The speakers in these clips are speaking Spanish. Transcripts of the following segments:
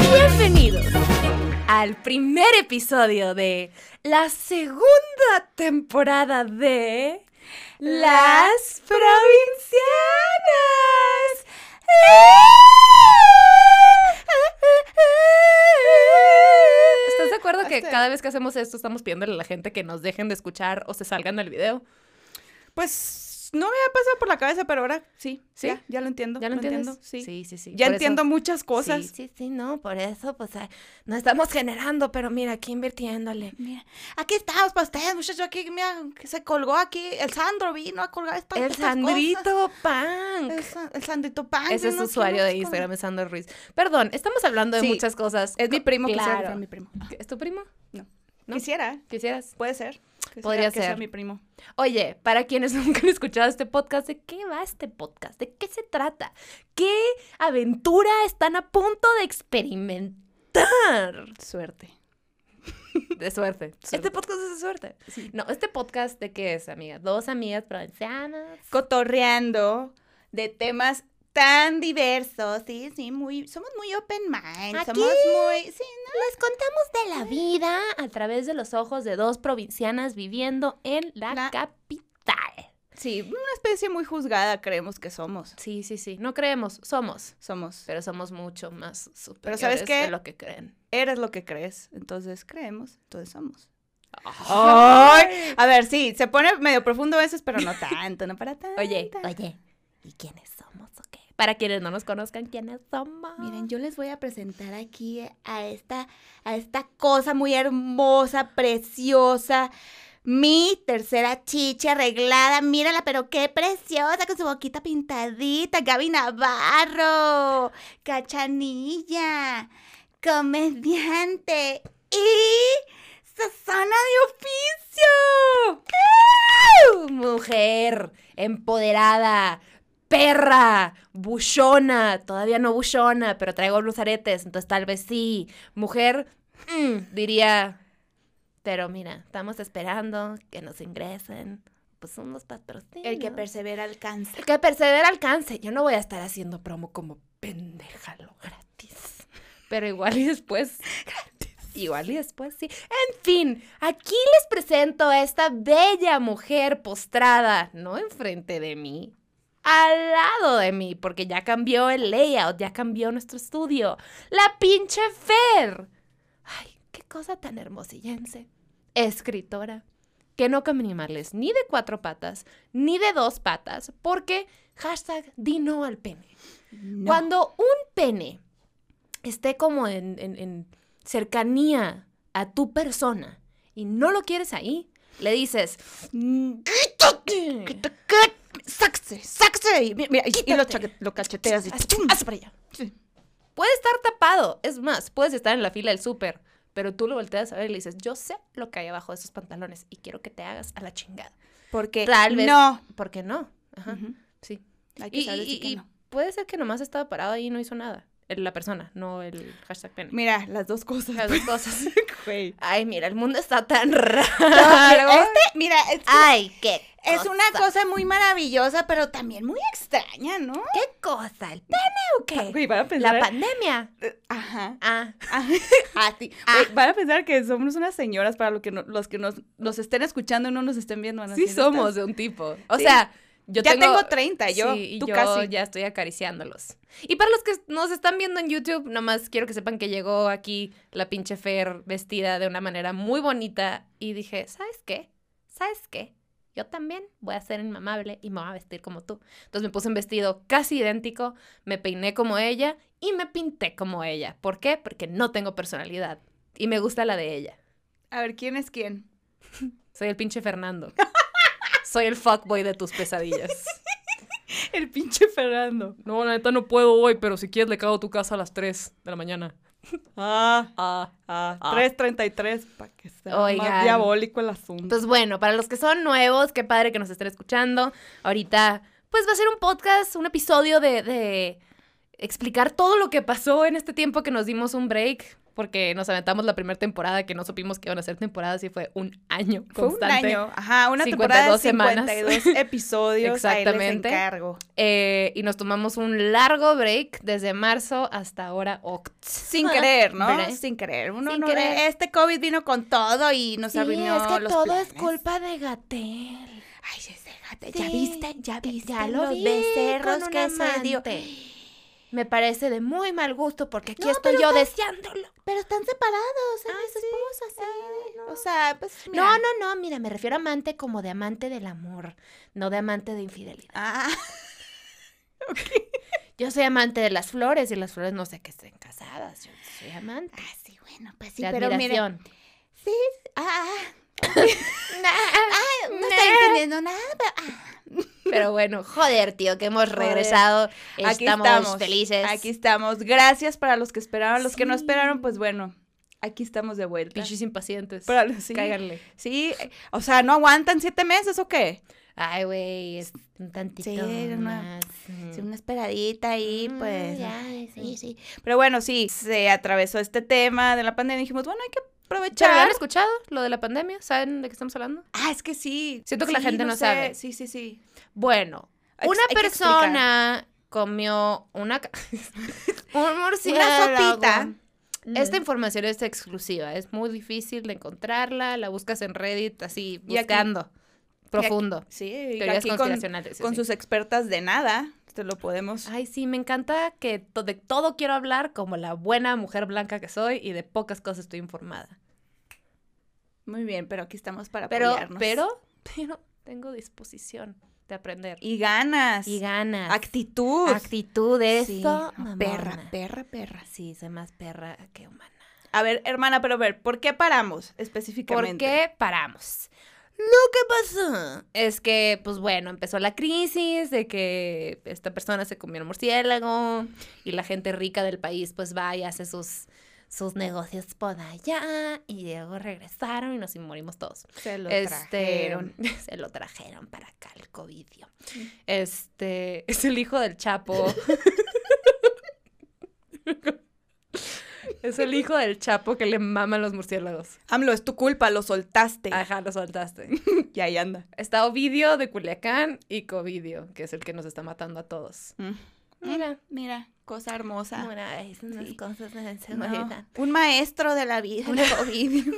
Bienvenidos al primer episodio de la segunda temporada de Las Provincianas. ¿Estás de acuerdo que Hasta- cada vez que hacemos esto estamos pidiéndole a la gente que nos dejen de escuchar o se salgan del video? Pues no me había pasado por la cabeza, pero ahora sí. ¿Sí? Ya, ya lo entiendo. ¿Ya lo entiendo, sí. sí, sí. sí. Ya Por eso- entiendo muchas cosas. Sí, sí, sí, no, por eso, pues, ah, no estamos generando, pero mira, aquí invirtiéndole. Mira, aquí estamos para ustedes, muchachos. Aquí, mira, que se colgó aquí. El Sandro vino a colgar esta, El estas Sandrito. Punk. El, el Sandrito Pan. Ese es su usuario de Instagram, es Sandro Ruiz. Perdón, estamos hablando de Sí, muchas cosas. Es mi primo, quisiera Claro. fuera mi primo. ¿Es tu primo? No. ¿No? Quisiera, ¿Quisieras? puede ser. Podría que sea ser. mi primo. Oye, para quienes nunca han escuchado este podcast, ¿de qué va este podcast? ¿De qué se trata? ¿Qué aventura están a punto de experimentar? Suerte. De suerte. Este podcast es de suerte. No, este podcast de qué es, amiga? Dos amigas provincianas. Cotorreando de temas tan diversos. Sí, sí, muy, somos muy open mind. Aquí. Somos muy, sí, Les contamos de la vida a través de los ojos de dos provincianas viviendo en la, La- capital. Sí, una especie muy juzgada creemos que somos. Sí, sí, sí. No creemos, somos. Somos. Pero somos mucho más superiores Pero ¿sabes qué? de lo que creen. Eres lo que crees. Entonces creemos, entonces somos. Ay. A ver, sí, se pone medio profundo a veces, pero no tanto, no para tanto. Oye, oye, ¿y quiénes somos o qué? Para quienes no nos conozcan, ¿quiénes somos? Miren, yo les voy a presentar aquí a esta, a esta cosa muy hermosa, preciosa. Mi tercera chicha arreglada, mírala, pero qué preciosa, con su boquita pintadita. Gaby Navarro, cachanilla, comediante y Susana de oficio. Mujer, empoderada, perra, buchona, todavía no buchona, pero traigo los aretes, entonces tal vez sí. Mujer, mm, diría, pero mira, estamos esperando que nos ingresen, pues unos patrocinios. El que persevera alcanza. El que persevera alcance. Yo no voy a estar haciendo promo como pendeja lo gratis. Pero igual y después. Igual y después sí. En fin, aquí les presento a esta bella mujer postrada, no enfrente de mí, al lado de mí, porque ya cambió el layout, ya cambió nuestro estudio. La pinche Fer. Ay, qué cosa tan hermosillense. Escritora, que no come animales ni de cuatro patas, ni de dos patas, porque hashtag di no al pene. No. Cuando un pene esté como en, en- en cercanía a tu persona y no lo quieres ahí, le dices, "Mm, ¡quítate! Sáquese, sáquese. Mira, mira, y- y lo, cacheteas y ¡tum! haz para allá. Sí. Puede estar tapado, es más, puedes estar en la fila del súper, pero tú lo volteas a ver y le dices, yo sé lo que hay abajo de esos pantalones y quiero que te hagas a la chingada. Porque Tal vez. no. ¿Por qué no? Ajá, sí. Hay que Y, saber y- decir que y no. puede ser que nomás estaba parado ahí y no hizo nada. El- La persona, no el hashtag pene. Mira, las dos cosas. Las dos cosas. Güey. Ay, mira, el mundo está tan raro. Este, mira, es, Ay, qué es cosa. una cosa muy maravillosa, pero también muy extraña, ¿no? ¿Qué cosa? ¿El pene o qué? Güey, van a pensar. La pandemia. Eh, Ajá. Ah, Ah, ah, sí. Ah. Güey, van a pensar que somos unas señoras para lo que no- los que nos, nos estén escuchando y no nos estén viendo. sí somos "Estas- de un tipo. O Sí. sea, yo ya tengo... tengo 30, yo. sí, y tú yo casi. ya estoy acariciándolos. Y para los que nos están viendo en YouTube, nomás quiero que sepan que llegó aquí la pinche Fer vestida de una manera muy bonita y dije, ¿sabes qué? ¿Sabes qué? Yo también voy a ser inmamable y me voy a vestir como tú. Entonces me puse un vestido casi idéntico, me peiné como ella y me pinté como ella. ¿Por qué? Porque no tengo personalidad y me gusta la de ella. A ver, ¿quién es quién? Soy el pinche Fernando. Soy el fuckboy de tus pesadillas. El pinche Fernando. No, la neta no puedo hoy, pero si quieres le cago a tu casa a las 3 de la mañana. Ah, Ah. ah, Ah. 3.33, para que sea Oigan. más diabólico el asunto. Entonces, bueno, para los que son nuevos, qué padre que nos estén escuchando. Ahorita, pues va a ser un podcast, un episodio de, de explicar todo lo que pasó en este tiempo que nos dimos un break. Porque nos aventamos la primera temporada que no supimos que iban a ser temporadas y fue un año Fue un constante. año, ajá, una 52 temporada de semanas. 52 episodios, ahí les Exactamente. encargo. Eh, y nos tomamos un largo break desde marzo hasta ahora oct. Sin querer, ¿no? Sin querer. Uno Sin no querer. Este COVID vino con todo y nos Sí, arruinó es que los todo es planes. culpa de Gatel. Ay, ese gato, ¿ya Sí, viste? ¿Ya viste ya lo los vi becerros que se dio? Me parece de muy mal gusto porque aquí No, estoy yo deseándolo. Pero están separados, él Ah, sí. esposa, sí. Ah, no. O sea, pues mira. No, no, no, mira, me refiero a amante como de amante del amor, no de amante de infidelidad. Ah, Yo soy amante de las flores y las flores no sé que estén casadas, yo soy amante. ah, sí, bueno, pues sí, de pero mira. admiración. Sí, sí, ah, no estoy entendiendo nada, pero, ah. Pero bueno, joder, tío, que hemos regresado. Aquí estamos, estamos felices. Aquí estamos. Gracias para los que esperaron. Los que no esperaron, pues bueno, aquí estamos de vuelta. Pinches impacientes. Sí, Cáiganle. sí, eh, o sea, ¿no aguantan siete meses o qué? Ay, güey, es un tantito Sí, una- más. Sí, una esperadita ahí, Mm, pues. ya, sí, sí. sí. Pero bueno, sí, se atravesó este tema de la pandemia y dijimos, bueno, hay que ¿Pero aprovechar. han escuchado? Lo de la pandemia. ¿Saben de qué estamos hablando? Ah, es que sí. Siento que la gente no sabe. Sí, sí, sí. Bueno, Hay una hay persona comió una... un murciélago. sopita. Esta información es exclusiva, es muy difícil de encontrarla, la buscas en Reddit así, Y aquí- profundo. Sí, Teorías aquí con, sí, con sí. sus expertas de nada, te lo podemos. Ay, sí, me encanta que to- de todo quiero hablar como la buena mujer blanca que soy y de pocas cosas estoy informada. Muy bien, pero aquí estamos para Pero, apoyarnos. pero, pero tengo disposición de aprender. Y ganas. Y ganas. Actitud. Actitud. Sí, mamona. perra, perra, perra. Sí, soy más perra que humana. A ver, hermana, pero a ver, ¿por qué paramos ¿Por específicamente? qué paramos? Lo que pasó es que, pues bueno, empezó la crisis de que esta persona se comió un murciélago y la gente rica del país pues va y hace sus, sus negocios por allá y luego regresaron y nos morimos todos. Se lo Este, trajeron. se lo trajeron para acá el covidio. Este, es el hijo del Chapo. es el hijo del Chapo que le maman los murciélagos. AMLO, es tu culpa, lo soltaste. Ajá, lo soltaste. Y ahí anda. Está Ovidio de Culiacán y Covidio, que es el que nos está matando a todos. Mm. Mira. Mira, cosa hermosa. Mira, es unas Sí. cosas de No, un maestro de la vida. Una- COVID.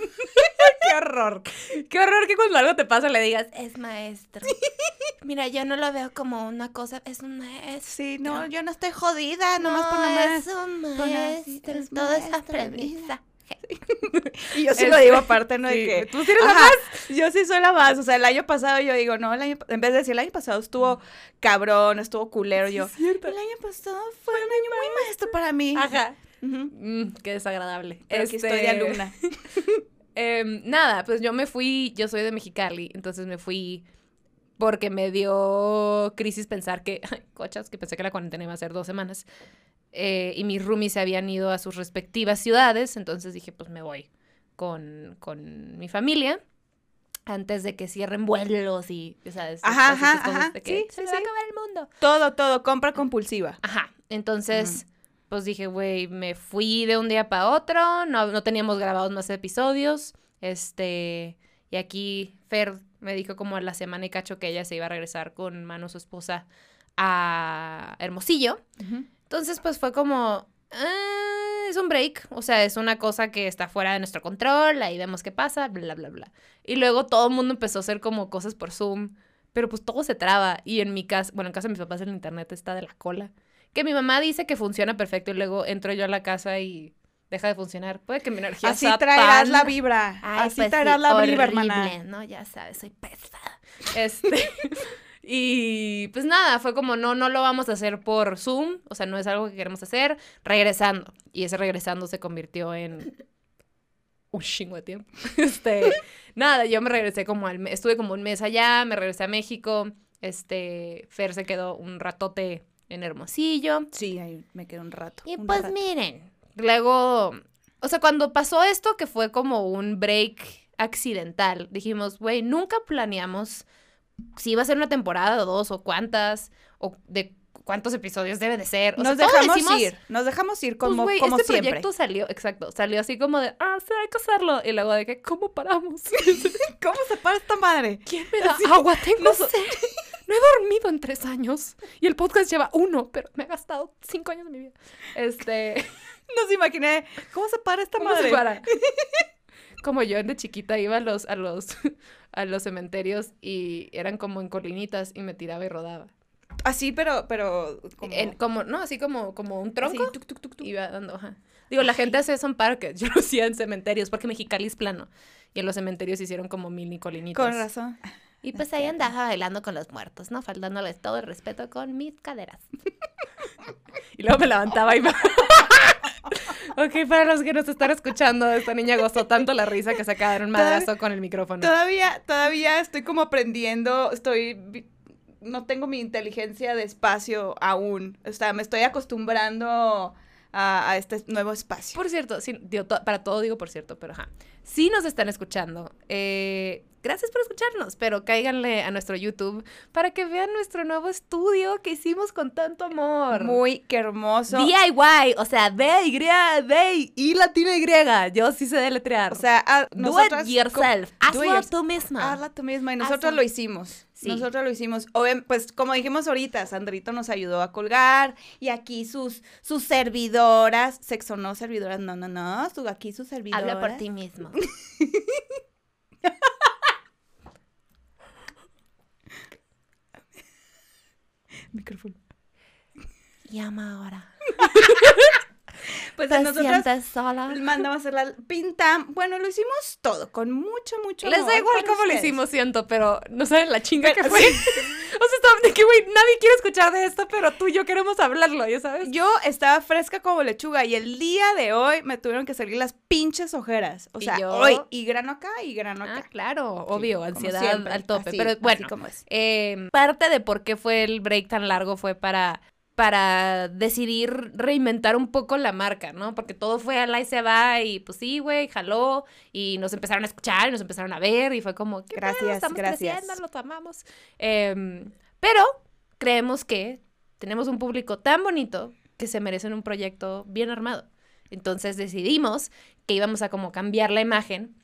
¡Qué horror! ¡Qué horror que cuando algo te pasa le digas, es maestro! Mira, yo no lo veo como una cosa, es un maestro. Sí, no, yo no estoy jodida, nomás por no, nomás. es un maestro, es todo es aprendizaje. Y yo sí Este, lo digo aparte, ¿no? sí, De que, tú sí eres la Ajá, Yo sí soy la más. O sea, el año pasado yo digo, no, el año, en vez de decir el año pasado estuvo cabrón, estuvo culero, yo. El año pasado fue un año muy maestro para mí. Ajá. Mm, qué desagradable. Pero aquí estoy de Este, alumna. Em, nada, pues yo me fui, yo soy de Mexicali, entonces me fui porque me dio crisis pensar que, ay, cochas, que pensé que la cuarentena iba a ser dos semanas. eh, y mis roomies se habían ido a sus respectivas ciudades, entonces dije, pues me voy con, con mi familia antes de que cierren vuelos y. Ajá, ajá, cosas ajá, de que sí, se sí, me va a acabar el mundo. Todo, todo, compra compulsiva. Ajá, entonces, pues dije, güey, me fui de un día para otro, no, no teníamos grabados más episodios, este, y aquí Fer me dijo como a la semana y cacho que ella se iba a regresar con Mano, su esposa, a Hermosillo. Entonces, pues fue como, "Ah, es un break, o sea, es una cosa que está fuera de nuestro control, ahí vemos qué pasa, bla, bla, bla. Y luego todo el mundo empezó a hacer como cosas por Zoom, pero pues todo se traba. Y en mi casa, bueno, en casa de mis papás el internet está de la cola. Que mi mamá dice que funciona perfecto y luego entro yo a la casa y deja de funcionar. Puede que mi energía Así sea traerás tan- la vibra. Ay, Así pues traerás sí, la vibra, hermana. No, ya sabes, soy pesada. Este, y pues nada, fue como no, no lo vamos a hacer por Zoom, o sea, no es algo que queremos hacer, regresando. Y ese regresando se convirtió en un chingo de tiempo. Este, nada, yo me regresé como al mes, estuve como un mes allá, me regresé a México, este, Fer se quedó un ratote en Hermosillo. Sí, ahí me quedé un rato. Y un pues rato. miren, luego, o sea, cuando pasó esto, que fue como un break accidental, dijimos, güey, nunca planeamos si iba a ser una temporada o dos o cuántas, o de cuántos episodios debe de ser. O nos sea, dejamos decimos, ir, nos dejamos ir Pues, como, güey, como este siempre. proyecto salió, exacto, salió así como de, ah, sí, hay que hacerlo. Y luego de que, ¿cómo paramos? ¿Cómo se para esta madre? ¿Quién me da agua? Tengo sed. No he dormido en tres años. Y el podcast lleva uno, pero me ha gastado cinco años de mi vida. Este. Nos imaginé, ¿cómo se para esta ¿Cómo madre? se para? Como yo de chiquita iba a los, a los, a los cementerios y eran como en colinitas y me tiraba y rodaba. Así, pero, pero como... En- como, no, así como, como un tronco. Así, tuc, tuc, tuc. Iba dando, ajá. Digo, la gente hace eso en parques. Yo lo hacía en cementerios porque Mexicali es plano. Y en los cementerios hicieron como mini colinitas. Con razón. Y pues ahí andaba bailando con los muertos, ¿no? Faltándoles todo el respeto con mis caderas. y luego me levantaba y ok, para los que nos están escuchando, esta niña gozó tanto la risa que se acaba de dar un madrazo con el micrófono. Todavía, todavía estoy como aprendiendo, estoy... No tengo mi inteligencia de espacio aún. O sea, me estoy acostumbrando a, a este nuevo espacio. Por cierto, sí, digo, to- para todo digo por cierto, pero ajá. Si nos están escuchando, eh, gracias por escucharnos, pero cáiganle a nuestro YouTube para que vean nuestro nuevo estudio que hicimos con tanto amor. Muy que hermoso. DIY, o sea, B, Y, y latina Y. Yo sí sé deletrear. O sea, a- do nosotras it yourself. Hazlo yourself. tú misma. Hazla tú misma. Y nosotros lo hicimos. Sí. Nosotros lo hicimos. Pues como dijimos ahorita, Sandrito nos ayudó a colgar. Y aquí sus, sus servidoras. Sexo no servidoras, no, no, no. Su, aquí sus servidoras. Habla por ti mismo. Micrófono. Llama ahora. Pues a ¿Te nosotros sola? mandamos a hacer la pinta. Bueno, lo hicimos todo con mucho, mucho Les amor da igual cómo lo hicimos, siento, pero no saben la chinga Pero- que fue. o sea, que, güey, nadie quiere escuchar de esto, pero tú y yo queremos hablarlo, ¿ya sabes? Yo estaba fresca como lechuga y el día de hoy me tuvieron que salir las pinches ojeras. O sea, hoy y grano acá y grano Ah, acá. claro, obvio, ansiedad siempre, al tope. así, pero bueno, como es. eh, parte de por qué fue el break tan largo fue para, para decidir reinventar un poco la marca, ¿no? Porque todo fue al y se va y pues sí, güey, jaló y nos empezaron a escuchar y nos empezaron a ver y fue como, ¿qué pedo? Gracias, Estamos gracias. creciendo, los amamos. Em, pero creemos que tenemos un público tan bonito que se merecen un proyecto bien armado. Entonces decidimos que íbamos a como cambiar la imagen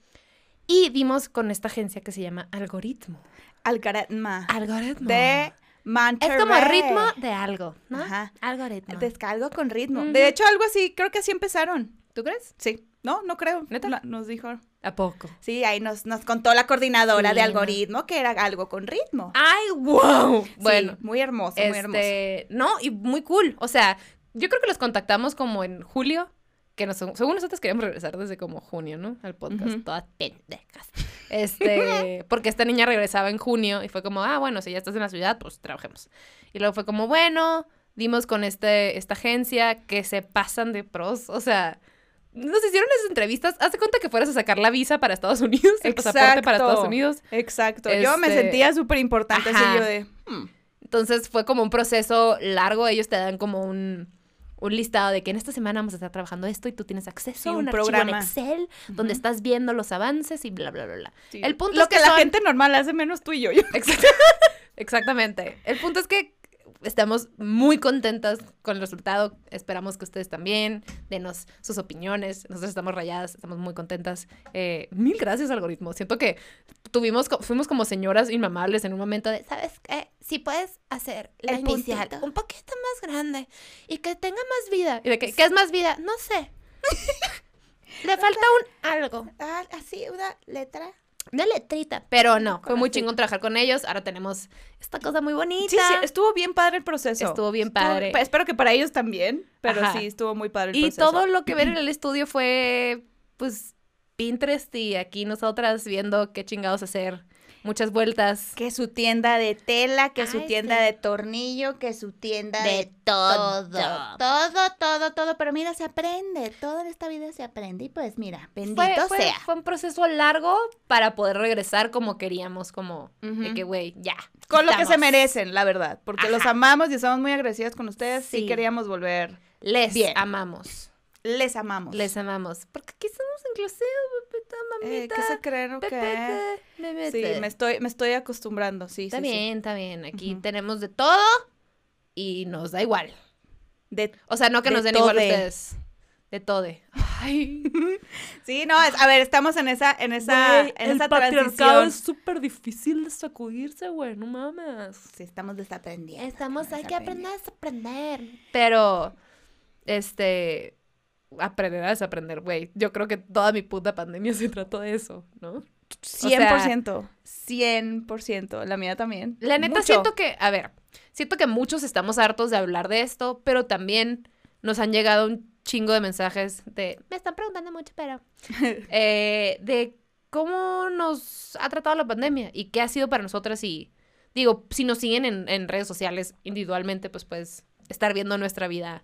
y dimos con esta agencia que se llama Algoritmo. Algoritma. Algoritmo. De Monterrey. es como ritmo de algo, ¿no? Ajá. Algoritmo. Descargo con ritmo. De hecho, algo así, creo que así empezaron. ¿Tú crees? Sí. No, no creo. ¿Neta? No, nos dijo. ¿A poco? Sí, ahí nos, nos contó la coordinadora Sí, de no. algoritmo que era algo con ritmo. ¡Ay, wow! Sí, Bueno, muy hermoso, muy hermoso. este, no, y muy cool. O sea, yo creo que los contactamos como en julio, que nos, según nosotros queríamos regresar desde como junio, ¿no? Al podcast, Ujú. todas pendejas. Este, porque esta niña regresaba en junio y fue como, ah, bueno, si ya estás en la ciudad, pues trabajemos. Y luego fue como, bueno, dimos con este, esta agencia que se pasan de pros, o sea... Nos hicieron esas entrevistas. Hazte cuenta que fueras a sacar la visa para Estados Unidos, el pasaporte para. Estados Unidos. Exacto. Yo me Este, sentía súper importante así ajá. yo de. hmm, Entonces fue como un proceso largo. Ellos te dan como un, un listado de que en esta semana vamos a estar trabajando esto y tú tienes acceso Sí, a un programa. en Excel donde Ujú. estás viendo los avances y bla, bla, bla, bla. sí. El punto Lo es que, que la gente normal hace menos tú y yo. yo. Exact- Exactamente. El punto es que estamos muy contentas con el resultado. Esperamos que ustedes también. Denos sus opiniones. Nosotros estamos rayadas, estamos muy contentas. Eh, mil gracias, algoritmo. Siento que tuvimos, fuimos como señoras inmamables en un momento de, ¿sabes qué? Si puedes hacer la El inicial puntito. un poquito más grande y que tenga más vida. ¿Y de qué, qué es más vida? No sé. Le falta un algo. Ah, así, una letra. Una letrita. Pero no, fue muy chingón trabajar con ellos. Ahora tenemos esta cosa muy bonita. Sí, sí, estuvo bien padre el proceso. Estuvo bien padre. pa- espero que para ellos también, pero Ajá. sí, estuvo muy padre el Y proceso. todo lo que ven en el estudio fue, pues, Pinterest y aquí nosotras viendo qué chingados hacer. Muchas vueltas. Que su tienda de tela, que su tienda sí. de tornillo, que su tienda de, De todo. Todo, todo, todo. Pero mira, se aprende. Todo en esta vida se aprende. Y pues mira, bendito Fue, fue- sea. fue un proceso largo para poder regresar como queríamos, como de que, güey, ya. Con lo que se merecen, la verdad. Porque los amamos y estamos muy agradecidas con ustedes. Sí, Sí. queríamos volver. Les Bien. amamos. Les amamos. Les amamos. Porque aquí somos inclusivos, Eh, mamita. ¿Qué se creen o qué? pepete, Sí, me estoy, me estoy acostumbrando, sí, Está sí, sí. bien, está bien. Aquí Ujú. tenemos de todo y nos da igual. De, O sea, no que De nos den igual a tode. ustedes. De todo. Ay, sí, no, es- a ver, estamos en esa, en esa, güey, en el esa patriarcado transición. es súper difícil de sacudirse, güey, no mames. Sí, estamos desaprendiendo. Estamos, hay que aprender a desaprender. Pero, este, aprender a desaprender, güey. Yo creo que toda mi puta pandemia se trató de eso, ¿no? 100%. 100%. La mía también. La neta Mucho. siento que, a ver, siento que muchos estamos hartos de hablar de esto, pero también nos han llegado un chingo de mensajes de, me están preguntando mucho, pero, eh, de cómo nos ha tratado la pandemia y qué ha sido para nosotras y, digo, si nos siguen en, en redes sociales individualmente, pues puedes estar viendo nuestra vida.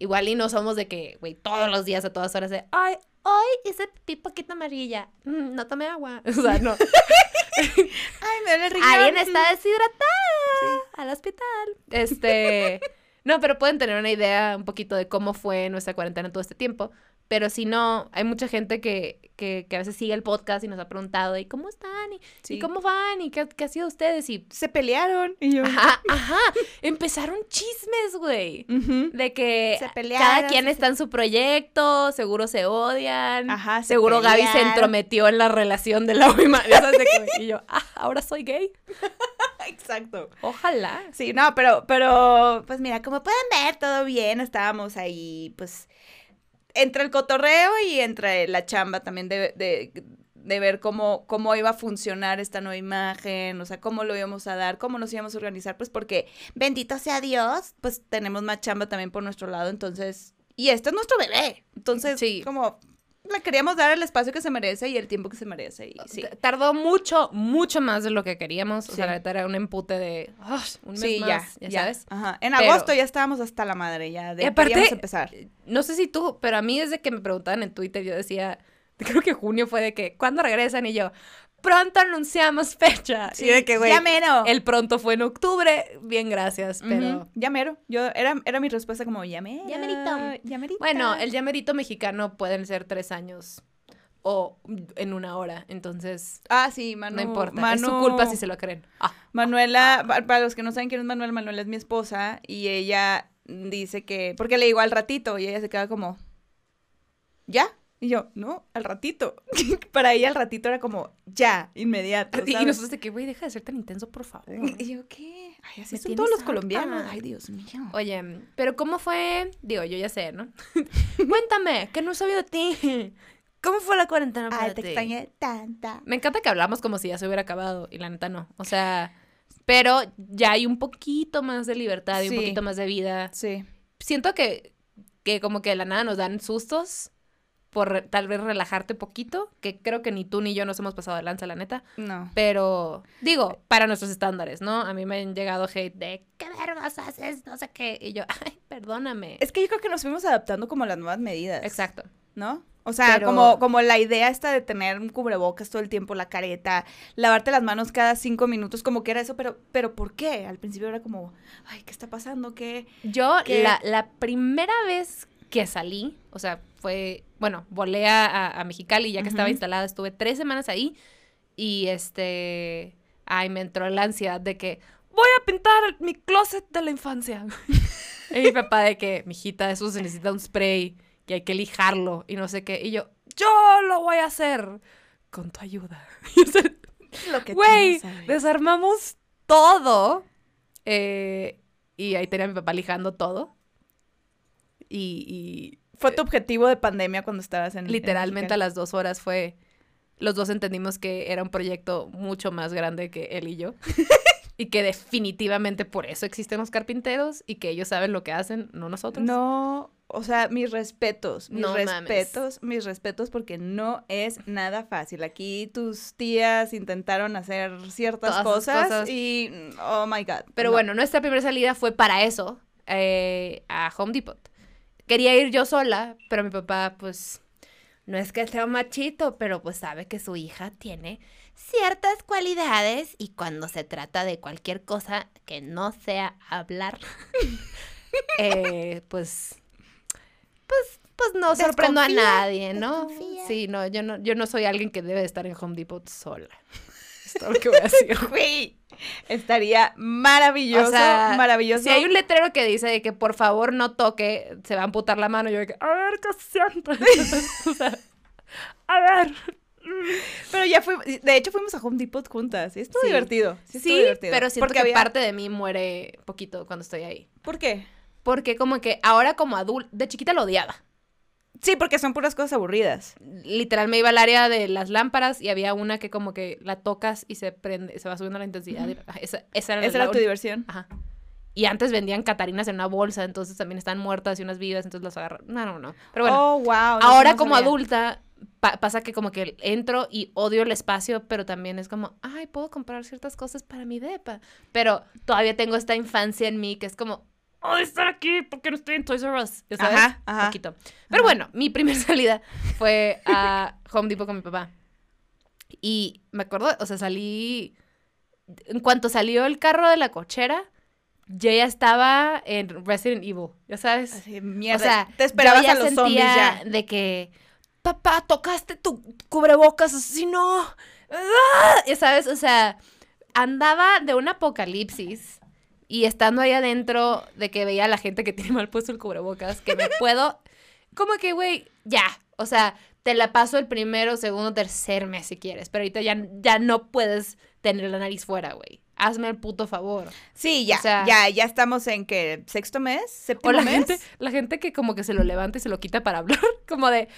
Igual y no somos de que, güey, todos los días a todas horas de, ay, hoy hice pipí poquito amarilla, Mm, no tomé agua. O sea, no. Ay, me duele. Alguien está deshidratada al hospital. Este, no, pero pueden tener una idea un poquito de cómo fue nuestra cuarentena todo este tiempo. Pero si no, hay mucha gente que, que, que a veces sigue el podcast y nos ha preguntado, ¿y cómo están? ¿Y, Sí. ¿y cómo van? ¿Y qué, qué ha sido ustedes? Y, Se pelearon. Y yo. ajá, ajá, empezaron chismes, güey. Ujú. De que Se cada quien se- está en su proyecto, seguro se odian. Ajá, se seguro Gaby se entrometió en la relación de la misma. Y yo, ah, ahora soy gay. Exacto. Ojalá. Sí, no, pero, pero, pues mira, como pueden ver, todo bien, estábamos ahí, pues, entre el cotorreo y entre la chamba también de, de, de ver cómo, cómo iba a funcionar esta nueva imagen, o sea, cómo lo íbamos a dar, cómo nos íbamos a organizar, pues porque, bendito sea Dios, pues tenemos más chamba también por nuestro lado, entonces, y este es nuestro bebé, entonces, Sí. como, le queríamos dar el espacio que se merece y el tiempo que se merece, y sí. Tardó mucho, mucho más de lo que queríamos. O Sí. sea, la neta era un empute de "Ah, un mes Sí, más, ya, ya, sabes. Ajá. En Pero- agosto ya estábamos hasta la madre, ya de, aparte- queríamos empezar. No sé si tú, pero a mí desde que me preguntaban en Twitter, yo decía, creo que junio fue de que, ¿cuándo regresan? Y yo, pronto anunciamos fecha. y de que, güey, ya mero. el pronto fue en octubre. Bien, gracias, pero... Ujú, Ya mero. Yo, era, era mi respuesta como, ya mero. Ya merito. ya merito. Bueno, el llamerito mexicano pueden ser tres años o en una hora, entonces Ah, sí, Manu. no importa. Es Manu- su culpa si se lo creen. Ah, Manuela, pa- para los que no saben quién es Manuela, Manuela es mi esposa y ella dice que, porque le digo al ratito y ella se queda como, ¿ya? Y yo, no, al ratito. para ella al ratito era como, ya, inmediato. y ¿sabes? nosotros de que, güey, deja de ser tan intenso, por favor. Y yo, ¿qué? Ay, así son todos los colombianos. Ay, Dios mío. Oye, pero ¿cómo fue? Digo, yo ya sé, ¿no? Cuéntame, que no sabía de ti. ¿Cómo fue la cuarentena para Ay, te ti? extrañé tanta. Me encanta que hablamos como si ya se hubiera acabado y la neta no. O sea, pero ya hay un poquito más de libertad y Sí. un poquito más de vida. Sí. Siento que, que como que de la nada nos dan sustos por tal vez relajarte poquito, que creo que ni tú ni yo nos hemos pasado de lanza, la neta. No. Pero, digo, para nuestros estándares, ¿no? A mí me han llegado hate de, ¿qué vergas haces? No sé qué. Y yo, ay, perdóname. Es que yo creo que nos fuimos adaptando como a las nuevas medidas. Exacto. ¿No? O sea, Pero- como, como la idea esta de tener un cubrebocas todo el tiempo, la careta, lavarte las manos cada cinco minutos, como que era eso, pero, pero ¿por qué? Al principio era como, ay, ¿qué está pasando? ¿Qué? Yo, ¿Qué? la, la primera vez que salí, o sea, fue, bueno, volé a, a- Mexicali, ya que estaba instalada, estuve tres semanas ahí y este, ay, me entró la ansiedad de que voy a pintar mi closet de la infancia. y mi papá de que, mijita, eso se necesita un spray y hay que lijarlo y no sé qué. Y yo, yo lo voy a hacer con tu ayuda. Lo que Güey, no desarmamos todo. eh, y ahí tenía a mi papá lijando todo. Y, Fue tu objetivo de pandemia cuando estabas en y literalmente a en las dos horas fue. Los dos entendimos que era un proyecto mucho más grande que él y yo. y que definitivamente por eso existen los carpinteros y que ellos saben lo que hacen, no nosotros. No, o sea, mis respetos, mis No mames. respetos, mis respetos, porque no es nada fácil. Aquí tus tías intentaron hacer ciertas cosas, cosas. y, oh my God. Pero no. bueno, nuestra primera salida fue para eso, eh, a Home Depot. Quería ir yo sola, pero mi papá, pues, no es que sea un machito, pero pues sabe que su hija tiene ciertas cualidades y cuando se trata de cualquier cosa que no sea hablar, eh, pues, pues, pues no sorprendo a Desconfía, nadie, ¿no? desconfía. Sí, no, yo no, yo no soy alguien que debe estar en Home Depot sola. Es todo lo que voy a decir. Güey, Estaría maravilloso, o sea, maravilloso. Si hay un letrero que dice de que por favor no toque, se va a amputar la mano. Yo de que, a ver, ¿qué siento? o sea, a ver. Pero ya fuimos, de hecho fuimos a Home Depot juntas. y Estuvo Sí. divertido. Sí, Sí, divertido. pero siento Porque que había- parte de mí muere poquito cuando estoy ahí. ¿Por qué? Porque como que ahora como adulta, de chiquita lo odiaba. Sí, porque son puras cosas aburridas. Literal me iba al área de las lámparas y había una que como que la tocas y se prende, se va subiendo la intensidad. Esa, esa era, Esa la era tu diversión. Ajá. Y antes vendían catarinas en una bolsa, entonces también están muertas y unas vivas, entonces las agarran. No, no, no. Pero bueno, oh, wow. no, ahora no como sabía. adulta pa- pasa que como que entro y odio el espacio, pero también es como, ay, puedo comprar ciertas cosas para mi depa. Pero todavía tengo esta infancia en mí que es como, oh, estar aquí porque no estoy en Toys R Us. ¿ya sabes? Ajá, ajá. Poquito. Pero bueno, mi primera salida fue a Home Depot con mi papá. Y me acuerdo, o sea, salí. En cuanto salió el carro de la cochera, yo ya estaba en Resident Evil, ya sabes. Así, mierda. o sea, te esperabas yo ya a los zombies sentía ya. De que, papá, tocaste tu cubrebocas, si no. ¡Ah! Ya sabes, o sea, andaba de un apocalipsis. Y estando ahí adentro de que veía a la gente que tiene mal puesto el cubrebocas, que me puedo. Como que, güey, ya. O sea, te la paso el primero, segundo, tercer mes si quieres. Pero ahorita ya, ya no puedes tener la nariz fuera, güey. Hazme el puto favor. Sí, ya, o sea- ya, ya estamos en que sexto mes, O séptimo la mes. gente, la gente que como que se lo levanta y se lo quita para hablar. Como de,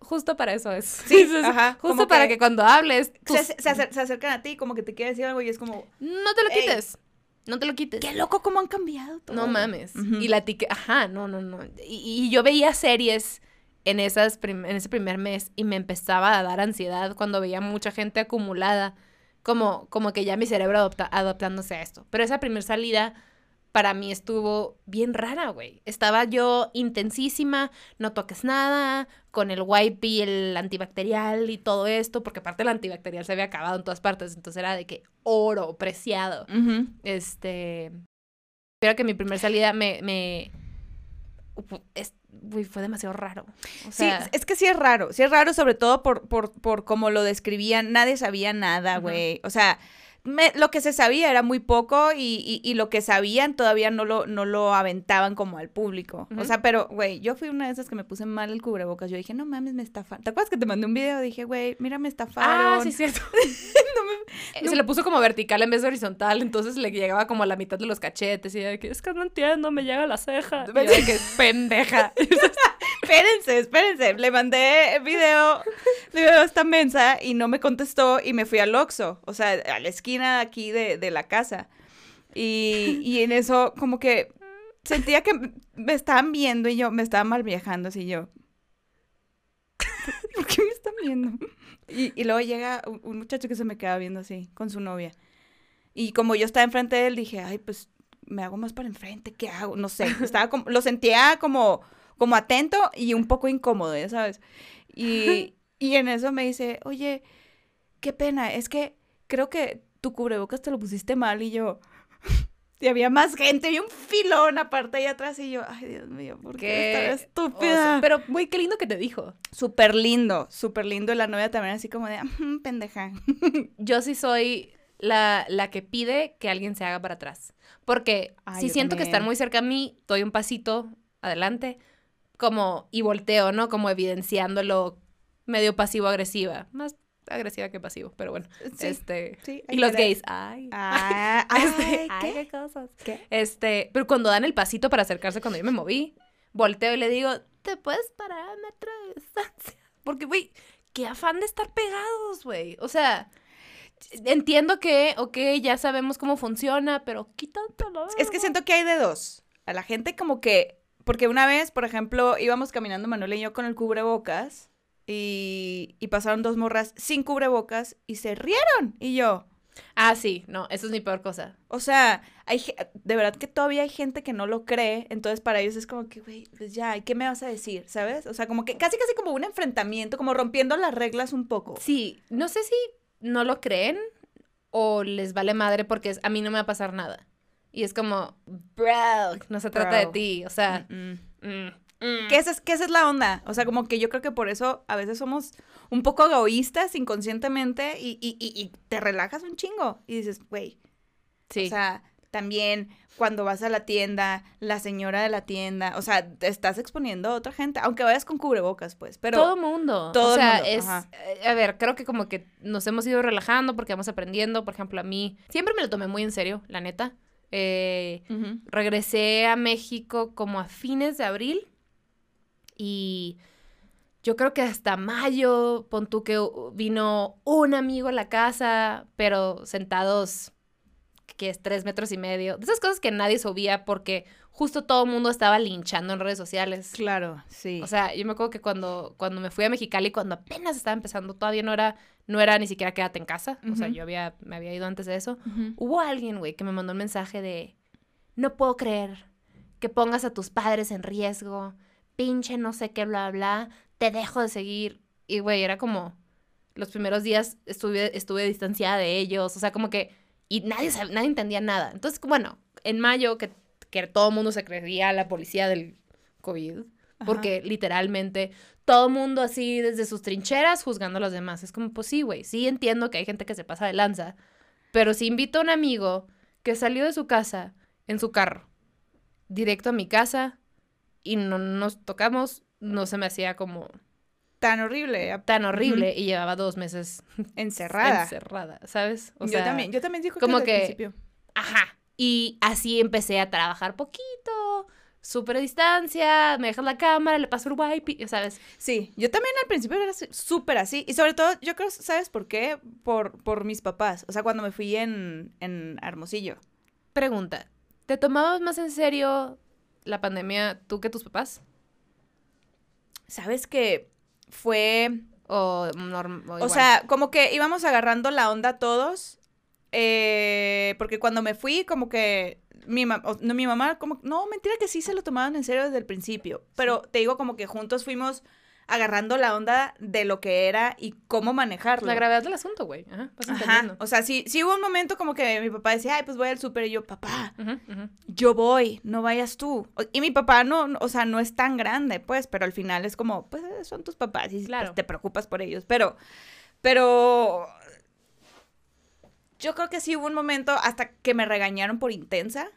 justo para eso es. Sí, ajá, Justo para que- que, cuando hables, Se, tus- se acer- se acercan a ti como que te quieren decir algo y es como, no te lo quites. No te lo quites. qué loco cómo han cambiado todo. No mames. Y la tique, ajá, no, no, no. Y, y yo veía series en, esas en ese primer mes y me empezaba a dar ansiedad cuando veía mucha gente acumulada, como, como que ya mi cerebro adopta- adaptándose a esto. Pero esa primera salida para mí estuvo bien rara, güey. Estaba yo intensísima, no toques nada, con el wipe y el antibacterial y todo esto, porque aparte el antibacterial se había acabado en todas partes, entonces era de que oro, preciado. Este. Creo que mi primera salida me. me es- uy, fue demasiado raro. O sea, sí, es que sí es raro, sí es raro sobre todo por, por, por cómo lo describían, nadie sabía nada, güey, o sea, me- lo que se sabía era muy poco y, y- y lo que sabían todavía no lo, no lo aventaban como al público, o sea, pero, güey, yo fui una de esas que me puse mal el cubrebocas, yo dije, no mames, me estafaron, ¿te acuerdas que te mandé un video? Dije, güey, mira, me estafaron. Ah, sí, cierto. No me- Eh, no- Se le puso como vertical en vez de horizontal, entonces le llegaba como a la mitad de los cachetes y de que es que no entiendo, me llega la ceja. Y de que pendeja. espérense, espérense. Le mandé video, video a esta mensa y no me contestó y me fui al Oxxo, o sea, a la esquina aquí de, de la casa. Y, y en eso como que sentía que me estaban viendo y yo me estaba mal viajando así yo. ¿Por qué me están viendo? Y, y luego llega un, muchacho que se me queda viendo así, con su novia. Y como yo estaba enfrente de él, dije, ay, pues me hago más para enfrente, ¿qué hago? No sé, estaba como, lo sentía como, como atento y un poco incómodo, sabes. Y, y en eso me dice, oye, qué pena, es que creo que tu cubrebocas te lo pusiste mal y yo... Y había más gente, y un filón aparte ahí atrás y yo, ay Dios mío, ¿por qué Qué estúpida? Pero, güey, qué lindo que te dijo. Súper lindo, súper lindo. Y la novia también así como de, "Ujú, pendeja. Yo sí soy la, la que pide que alguien se haga para atrás. Porque Ay, si siento que están muy cerca a mí, doy un pasito adelante, como, y volteo, ¿no? Como evidenciándolo medio pasivo-agresiva. Más agresiva que pasivo, pero bueno. Sí, Este. sí. Y los ay, gays. Ay. Ah, Este, ay, qué cosas. ¿Qué? Este, pero cuando dan el pasito para acercarse cuando yo me moví, volteo y le digo, ¿te puedes parar a metro de distancia? Porque, güey, qué afán de estar pegados, güey. O sea, entiendo que, ok, ya sabemos cómo funciona, pero quítatelo. Es que siento que hay de dos. A la gente como que, porque una vez, por ejemplo, íbamos caminando Manuel y yo con el cubrebocas y, y pasaron dos morras sin cubrebocas y se rieron. Y yo, Ah, sí, no, eso es mi peor cosa. o sea, hay, de verdad que todavía hay gente que no lo cree, entonces para ellos es como que, güey, pues ya, ¿y ¿qué me vas a decir? ¿Sabes? O sea, como que casi, casi como un enfrentamiento, como rompiendo las reglas un poco. Sí, no sé si no lo creen o les vale madre porque es- a mí no me va a pasar nada. Y es como, bro, no se trata de ti, o sea, Mm, mm. mm, mm. Que esa, es, que esa es la onda. O sea, como que yo creo que por eso a veces somos un poco egoístas inconscientemente y, y, y, y te relajas un chingo. Y dices, güey, Sí. O sea, también cuando vas a la tienda, la señora de la tienda, o sea, te estás exponiendo a otra gente, aunque vayas con cubrebocas, pues, pero... todo mundo. todo o el sea, mundo, es. eh, A ver, creo que como que nos hemos ido relajando porque vamos aprendiendo. Por ejemplo, a mí. Siempre me lo tomé muy en serio, la neta. Eh, regresé a México como a fines de abril. Y yo creo que hasta mayo, pon tú que vino un amigo a la casa, pero sentados, que es tres metros y medio. De esas cosas que nadie subía porque justo todo el mundo estaba linchando en redes sociales. Claro, sí. O sea, yo me acuerdo que cuando, cuando me fui a Mexicali, cuando apenas estaba empezando, todavía no era, no era ni siquiera quédate en casa. O sea, yo había, me había ido antes de eso. Hubo alguien, güey, que me mandó un mensaje de, no puedo creer que pongas a tus padres en riesgo, pinche no sé qué, bla, bla, te dejo de seguir. Y, güey, era como, los primeros días estuve, estuve distanciada de ellos, o sea, como que, y nadie, nadie entendía nada. Entonces, bueno, en mayo, que, que todo el mundo se creía la policía del COVID, Ajá. porque literalmente todo el mundo así desde sus trincheras juzgando a los demás. Es como, pues sí, güey, sí entiendo que hay gente que se pasa de lanza, pero si invito a un amigo que salió de su casa en su carro, directo a mi casa, y no nos tocamos, no se me hacía como Tan horrible, tan horrible y llevaba dos meses encerrada. encerrada, ¿sabes? O yo sea, también, yo también digo como que, que- principio. Ajá. Y así empecé a trabajar poquito, súper a distancia, me dejas la cámara, le paso el wipe, ¿sabes? Sí, yo también al principio era súper así. Y sobre todo, yo creo, ¿sabes por qué? Por, por mis papás. O sea, cuando me fui en, en Hermosillo. Pregunta, ¿te tomabas más en serio la pandemia tú que tus papás? ¿Sabes que fue O, norm- o O sea, como que íbamos agarrando la onda todos. eh, porque cuando me fui, como que mi, ma- no, mi mamá, como, no, mentira que sí se lo tomaban en serio desde el principio. Pero te digo, como que juntos fuimos agarrando la onda de lo que era y cómo manejarlo. la gravedad del asunto, güey. Ajá, vas Ajá. entendiendo. O sea, sí, sí hubo un momento como que mi papá decía, ay, pues voy al súper. Y yo, papá, yo voy, no vayas tú. Y mi papá no, o sea, no es tan grande, pues, pero al final es como, pues son tus papás y pues, Claro. te preocupas por ellos. Pero, pero yo creo que sí hubo un momento hasta que me regañaron por intensa.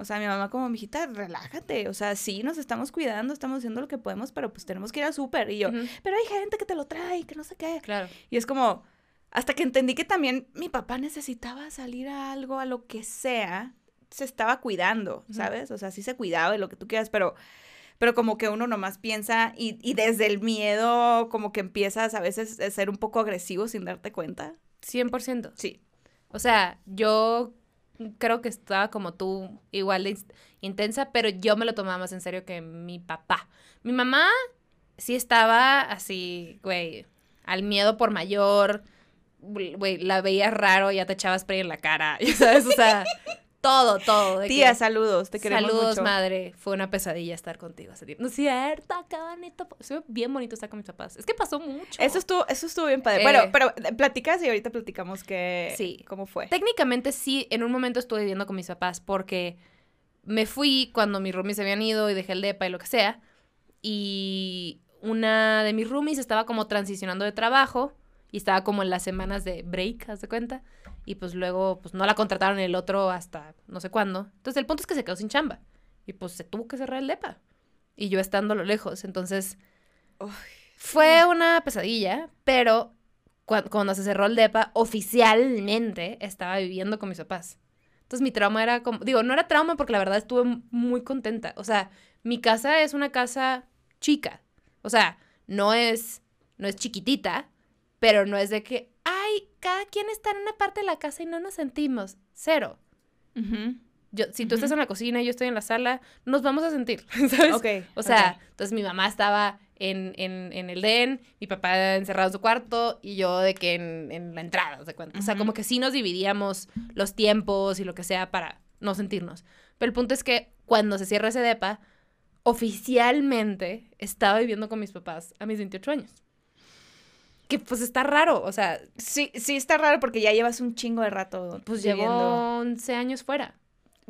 O sea, mi mamá como, mijita, relájate. O sea, sí, nos estamos cuidando, estamos haciendo lo que podemos, pero pues tenemos que ir al súper. Y yo, pero hay gente que te lo trae, que no sé qué. Claro. Y es como, hasta que entendí que también mi papá necesitaba salir a algo, a lo que sea, se estaba cuidando. ¿sabes? O sea, sí se cuidaba de lo que tú quieras, pero, pero como que uno nomás piensa y, y desde el miedo como que empiezas a veces a ser un poco agresivo sin darte cuenta. 100%. Sí. O sea, yo creo que estaba como tú, igual de intensa, pero yo me lo tomaba más en serio que mi papá. Mi mamá sí estaba así, güey, al miedo por mayor, güey, la veías raro, ya te echabas spray en la cara, sabes, o sea, todo, todo. que, Tía, saludos, te queremos Saludos, mucho. madre. Fue una pesadilla estar contigo ese tiempo. No es cierto, qué bonito. Estuvo bien bonito estar con mis papás. Es que pasó mucho. Eso estuvo, eso estuvo bien padre. Eh. Bueno, pero eh, platicas y ahorita platicamos que, Sí. cómo fue. Técnicamente sí, en un momento estuve viviendo con mis papás porque me fui cuando mis roomies se habían ido y dejé el depa y lo que sea. Y una de mis roomies estaba como transicionando de trabajo y estaba como en las semanas de break, haz de cuenta. Y pues luego pues no la contrataron el otro hasta no sé cuándo. Entonces el punto es que se quedó sin chamba. Y pues se tuvo que cerrar el depa. Y yo estando a lo lejos. Entonces Uy, fue una pesadilla, pero cua- cuando se cerró el DEPA, oficialmente estaba viviendo con mis papás. Entonces mi trauma era como, digo, no era trauma porque la verdad estuve muy contenta. O sea, mi casa es una casa chica. O sea, no es, no es chiquitita, pero no es de que, cada quien está en una parte de la casa y no nos sentimos. Cero. ujú. Yo, si tú estás en la cocina y yo estoy en la sala, nos vamos a sentir, ¿sabes? Ok. O sea, ok. entonces mi mamá estaba en, en, en el den, mi papá encerrado en su cuarto y yo de que en, en la entrada, ¿se cuenta? O sea, como que sí nos dividíamos los tiempos y lo que sea para no sentirnos. Pero el punto es que cuando se cierra ese depa, oficialmente estaba viviendo con mis papás a mis 28 años. Que pues está raro, o sea, Sí, sí está raro porque ya llevas un chingo de rato pues viviendo. llevo 11 años fuera.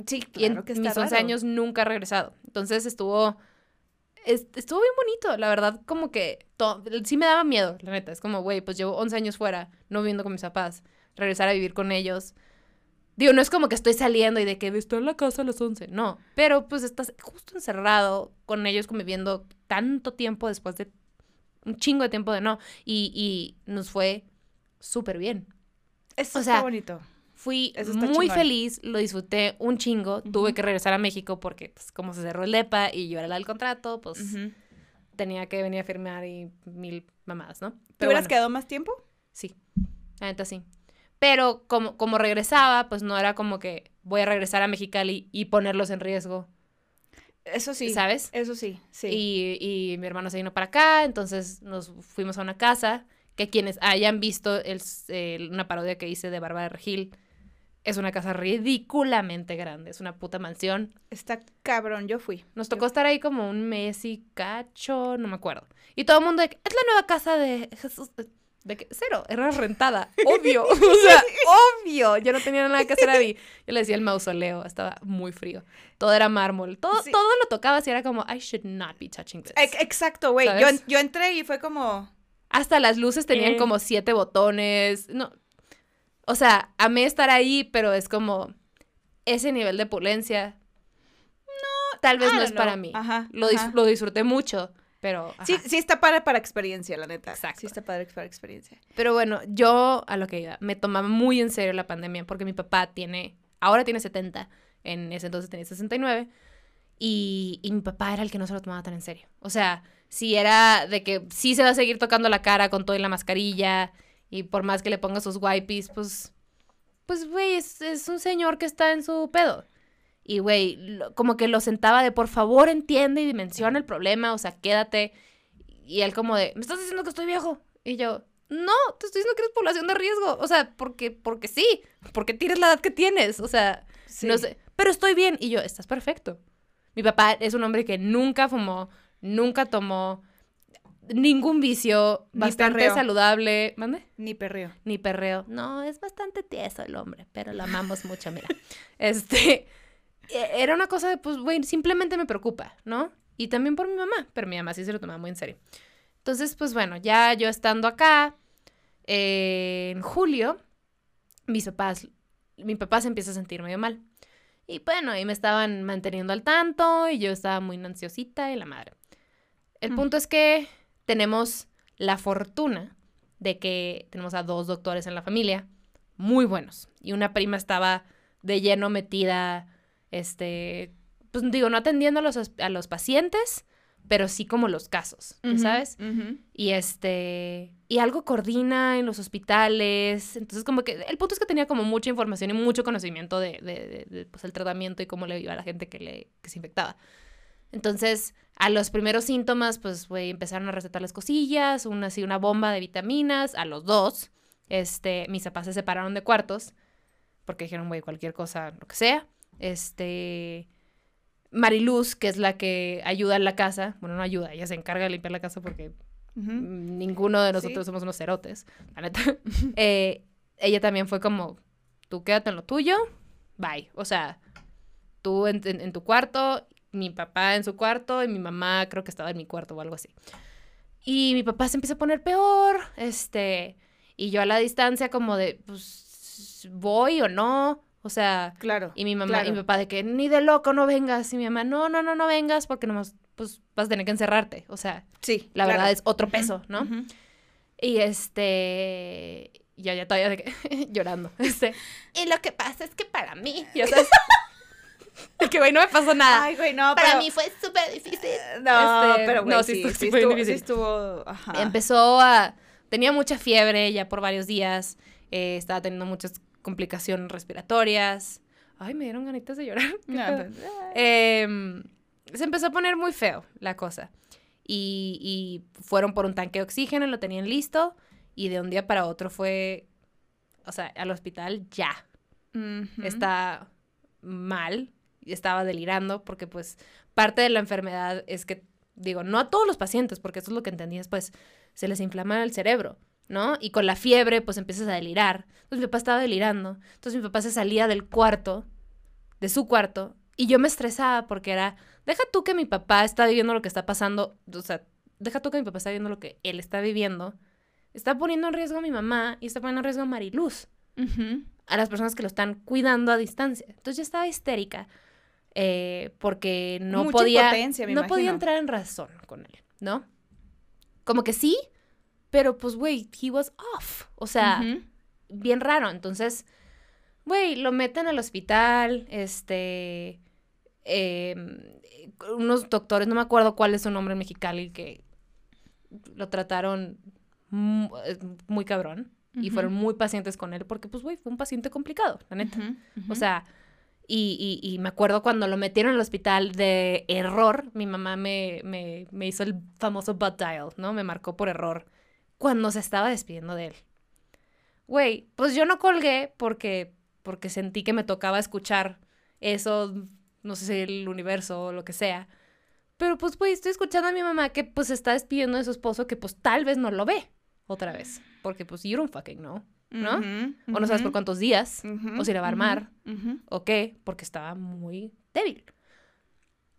Sí, y en claro que está mis 11 raro. años nunca he regresado. Entonces estuvo. es- estuvo bien bonito, la verdad, como que. to- sí me daba miedo, la neta. Es como, güey, pues llevo 11 años fuera, no viviendo con mis papás. Regresar a vivir con ellos. Digo, no es como que estoy saliendo y de que estoy en la casa a las 11, no. Pero pues estás justo encerrado con ellos conviviendo tanto tiempo después de un chingo de tiempo de no. Y, y nos fue súper bien. Eso O está bonito. Fui muy chingón. feliz, lo disfruté un chingo. Tuve que regresar a México porque, pues, como se cerró el DEPA y yo era la del contrato, pues tenía que venir a firmar y mil mamadas, ¿no? ¿Te Pero hubieras bueno, quedado más tiempo? Sí, la neta sí. Pero como, como regresaba, pues no era como que voy a regresar a Mexicali y ponerlos en riesgo, Eso sí. ¿sabes? Eso sí, sí. Y, y mi hermano se vino para acá, entonces nos fuimos a una casa que quienes hayan visto el, el- una parodia que hice de Bárbara Regil, es una casa ridículamente grande, es una puta mansión. Está cabrón, yo fui. Nos tocó estar ahí como un mes y cacho, no me acuerdo. Y todo el mundo de es la nueva casa de Jesús. De que, cero, era rentada, obvio. o sea, obvio. Yo no tenía nada que hacer ahí. Yo le decía el mausoleo, estaba muy frío. Todo era mármol. Todo, Sí. todo lo tocabas y era como, I should not be touching this. Ex- Exacto, güey. Yo, yo entré y fue como... Hasta las luces tenían Eh. como siete botones. No. O sea, amé estar ahí, pero es como ese nivel de opulencia. No, tal vez no es para mí. Ajá, Lo, dis- lo disfruté mucho, pero. Sí, ajá. sí está padre para experiencia, la neta. Exacto. Sí está padre para experiencia. Pero bueno, yo a lo que iba, me tomaba muy en serio la pandemia porque mi papá tiene, ahora tiene 70, en ese entonces tenía 69, y, y mi papá era el que no se lo tomaba tan en serio. O sea, si era de que sí se va a seguir tocando la cara con todo y la mascarilla, y por más que le ponga sus wipes, pues, pues, güey, es, es un señor que está en su pedo. Y, güey, como que lo sentaba de, por favor, entiende y dimensiona el problema, o sea, quédate. Y él como de, ¿me estás diciendo que estoy viejo? Y yo, no, te estoy diciendo que eres población de riesgo. O sea, porque, porque sí, porque tienes la edad que tienes. O sea, no sé, pero estoy bien. Y yo, estás perfecto. Mi papá es un hombre que nunca fumó, nunca tomó ningún vicio, Ni bastante perreo. saludable. ¿Mande? Ni perreo. Ni perreo. No, es bastante tieso el hombre, pero lo amamos mucho, mira. Este, era una cosa de, pues, güey, simplemente me preocupa, ¿no? Y también por mi mamá, pero mi mamá sí se lo tomaba muy en serio. Entonces, pues bueno, ya yo estando acá, eh, en julio, mis papás, mi papá se empieza a sentir medio mal. Y bueno, ahí me estaban manteniendo al tanto y yo estaba muy ansiosita y la madre. El Mm. punto es que tenemos la fortuna de que tenemos a dos doctores en la familia, muy buenos. Y una prima estaba de lleno metida, este, pues digo, no atendiendo a los, a los pacientes, pero sí como los casos, ¿sabes? Y este, y algo coordina en los hospitales. Entonces, como que el punto es que tenía como mucha información y mucho conocimiento de, de, de- de, pues, el tratamiento y cómo le iba a la gente que, le, que se infectaba. Entonces, a los primeros síntomas, pues, güey, empezaron a recetarles cosillas, una así, una bomba de vitaminas, a los dos. Este, mis papás se separaron de cuartos, porque dijeron, güey, cualquier cosa, lo que sea. Este, Mariluz, que es la que ayuda en la casa, bueno, no ayuda, ella se encarga de limpiar la casa porque ninguno de nosotros somos unos cerotes, la neta. Eh, ella también fue como, tú quédate en lo tuyo, bye. O sea, tú en, en- en tu cuarto, mi papá en su cuarto y mi mamá creo que estaba en mi cuarto o algo así. Y mi papá se empieza a poner peor, este, y yo a la distancia como de, pues, voy o no, o sea, Claro. y mi mamá claro. y mi papá de que ni de loco no vengas, y mi mamá, no, no, no, no vengas porque nomás, pues, vas a tener que encerrarte, o sea, Sí. la claro. verdad es otro peso, ¿no? Y este. Yo ya todavía de que, llorando. Este. Y lo que pasa es que para mí. Ya sabes. que, güey, no me pasó nada. Ay, güey, no, para pero- mí fue súper difícil. No, Este, pero güey, no, sí, sí sí, estuvo- sí fue estuvo, difícil. sí estuvo, ajá. Empezó a. Tenía mucha fiebre ya por varios días. eh, estaba teniendo muchas complicaciones respiratorias. Ay, me dieron ganitas de llorar. No, Em, se empezó a poner muy feo la cosa. Y, y fueron por un tanque de oxígeno, lo tenían listo. Y de un día para otro fue, o sea, al hospital ya. Está mal. Estaba delirando porque pues parte de la enfermedad es que, digo, no a todos los pacientes, porque eso es lo que entendí después, se les inflama el cerebro. ¿No? Y con la fiebre, pues empiezas a delirar. Entonces mi papá estaba delirando. Entonces mi papá se salía del cuarto, de su cuarto, y yo me estresaba porque era, deja tú que mi papá está viviendo lo que está pasando, o sea, deja tú que mi papá está viviendo lo que él está viviendo. Está poniendo en riesgo a mi mamá y está poniendo en riesgo a Mariluz. A las personas que lo están cuidando a distancia. Entonces yo estaba histérica eh, porque no Mucha podía, no podía entrar en razón con él, ¿no? Como que sí, pero pues, güey, he was off. O sea, bien raro. Entonces, güey, lo meten al hospital, este, em, unos doctores, no me acuerdo cuál es su nombre en Mexicali, que lo trataron eh, muy cabrón y fueron muy pacientes con él porque, pues, güey, fue un paciente complicado, la neta. O sea, y, y- y me acuerdo cuando lo metieron al hospital de error, mi mamá me, me, me hizo el famoso butt dial, ¿no? Me marcó por error cuando se estaba despidiendo de él. Güey, pues yo no colgué porque, porque sentí que me tocaba escuchar eso, no sé si el universo o lo que sea. Pero pues, güey, estoy escuchando a mi mamá que pues se está despidiendo de su esposo que pues tal vez no lo ve otra vez. Porque pues you don't fucking know, ¿no? O no sabes por cuántos días. o si la va a armar. ¿O qué? Porque estaba muy débil.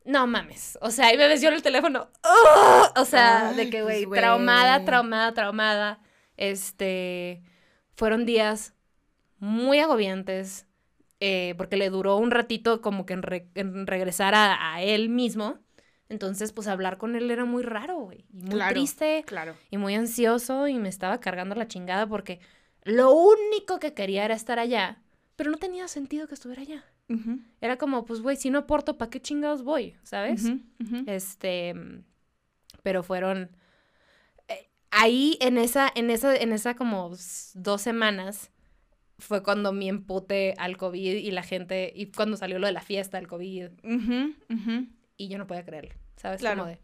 No mames. O sea, ahí me ves yo en el teléfono. ¡Ugh! O sea, de que, pues, güey, traumada, traumada, traumada. Este. Fueron días muy agobiantes. eh, porque le duró un ratito como que en, re- en regresar a, a él mismo. Entonces, pues hablar con él era muy raro, güey. Y muy Claro. triste Claro. y muy ansioso y me estaba cargando la chingada porque lo único que quería era estar allá, pero no tenía sentido que estuviera allá. Era como, pues, güey, si no aporto, ¿para qué chingados voy? ¿Sabes? Este, pero fueron eh, ahí en esa, en esa, en esa como dos semanas fue cuando mi empute al COVID y la gente, y cuando salió lo de la fiesta del COVID y yo no podía creerlo, ¿sabes? Claro. Como de,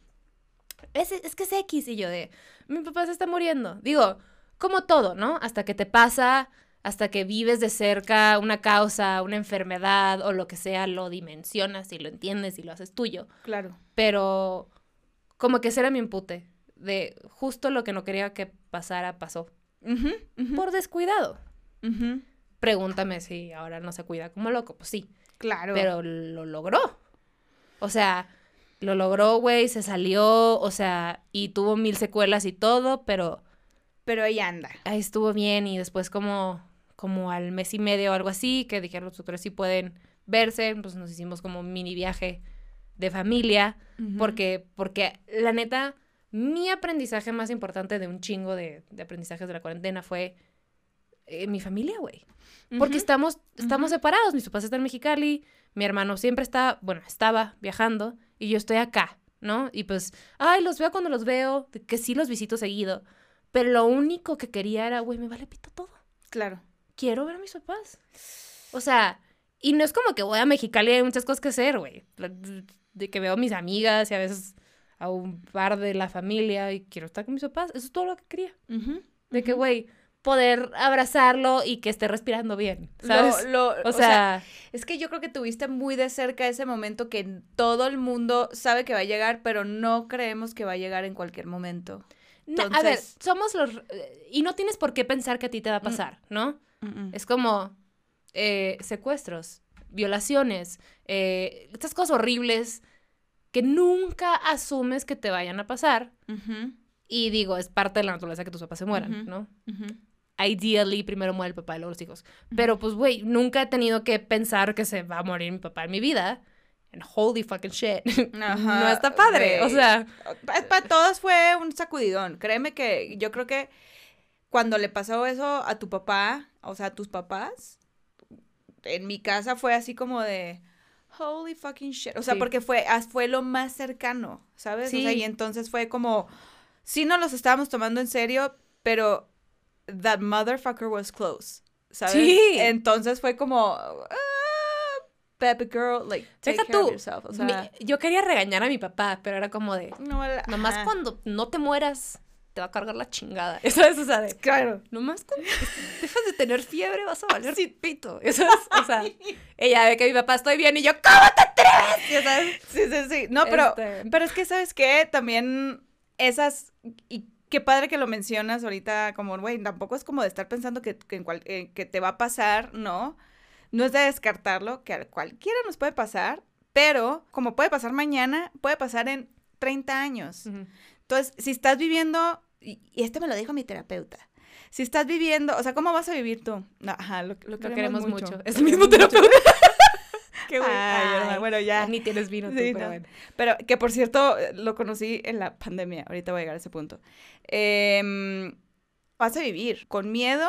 es, es que es X y yo de, mi papá se está muriendo. Digo, como todo, ¿no? Hasta que te pasa, hasta que vives de cerca una causa, una enfermedad o lo que sea, lo dimensionas y lo entiendes y lo haces tuyo. Claro. Pero como que ese era mi empute, de justo lo que no quería que pasara, pasó. Por descuidado. Pregúntame si ahora no se cuida como loco, pues sí. Claro. Pero lo logró. O sea, lo logró, güey, se salió, o sea, y tuvo mil secuelas y todo, pero Pero ahí anda. ahí estuvo bien y después como, como al mes y medio o algo así, que dijeron los doctores sí pueden verse, pues nos hicimos como un mini viaje de familia, porque, porque la neta, mi aprendizaje más importante de un chingo de, de aprendizajes de la cuarentena fue eh, mi familia, güey. Porque estamos, estamos Ujú. separados. Mis papás están en Mexicali, mi hermano siempre está, bueno, estaba viajando y yo estoy acá, ¿no? Y pues, ay, los veo cuando los veo, que sí los visito seguido. Pero lo único que quería era, güey, me vale pito todo. Claro. Quiero ver a mis papás. O sea, y no es como que voy a Mexicali y hay muchas cosas que hacer, güey. De que veo a mis amigas y a veces a un par de la familia y quiero estar con mis papás. Eso es todo lo que quería. De que, güey, poder abrazarlo y que esté respirando bien, ¿sabes? lo- o, sea, Es que yo creo que tuviste muy de cerca ese momento que todo el mundo sabe que va a llegar, pero no creemos que va a llegar en cualquier momento. na- a ver, somos los... eh, Y no tienes por qué pensar que a ti te va a pasar, ¿no? Es como eh, secuestros, violaciones, eh, estas cosas horribles que nunca asumes que te vayan a pasar. Ujú, Y digo, es parte de la naturaleza que tus papás se mueran, Ujú. ¿no? ujú. Ideally, primero muere el papá y luego los hijos. Pero pues, güey, nunca he tenido que pensar que se va a morir mi papá en mi vida. And holy fucking shit. no está padre. O güey. sea, Para todos fue un sacudidón. Créeme que yo creo que cuando le pasó eso a tu papá, o sea, a tus papás, en mi casa fue así como de holy fucking shit. O sea, Sí. porque fue, fue lo más cercano, ¿sabes? O sea, Sí. y entonces fue como, sí nos los estábamos tomando en serio, pero that motherfucker was close, ¿sabes? Sí. Entonces fue como, ah, baby girl, like, take deja care of tú. yourself. O mi- sea, yo quería regañar a mi papá, pero era como de, no, nomás ajá. cuando no te mueras, te va a cargar la chingada. ¿Sabes? O sea, de, Claro. nomás cuando dejas de tener fiebre vas a valer pito. Eso es, o sea, ella ve que mi papá estoy bien y yo, ¿cómo te atreves? Sabes. Sí, sí, sí. No, pero, Este- pero es que, ¿sabes qué? También esas, y qué padre que lo mencionas ahorita, como, güey, tampoco es como de estar pensando que, que, en cual- eh, que te va a pasar, ¿no? No es de descartarlo, que a cualquiera nos puede pasar, pero como puede pasar mañana, puede pasar en 30 años. Entonces, si estás viviendo, y, y este me lo dijo mi terapeuta, si estás viviendo, o sea, ¿cómo vas a vivir tú? No, ajá, lo, lo Lo queremos, queremos mucho. Es el mismo terapeuta. Qué güey. Ay, Ay, hermana, bueno, ya. Ni tienes vino tú, Sí, pero no. bueno. Pero que por cierto, lo conocí en la pandemia. Ahorita voy a llegar a ese punto. Em, vas a vivir con miedo.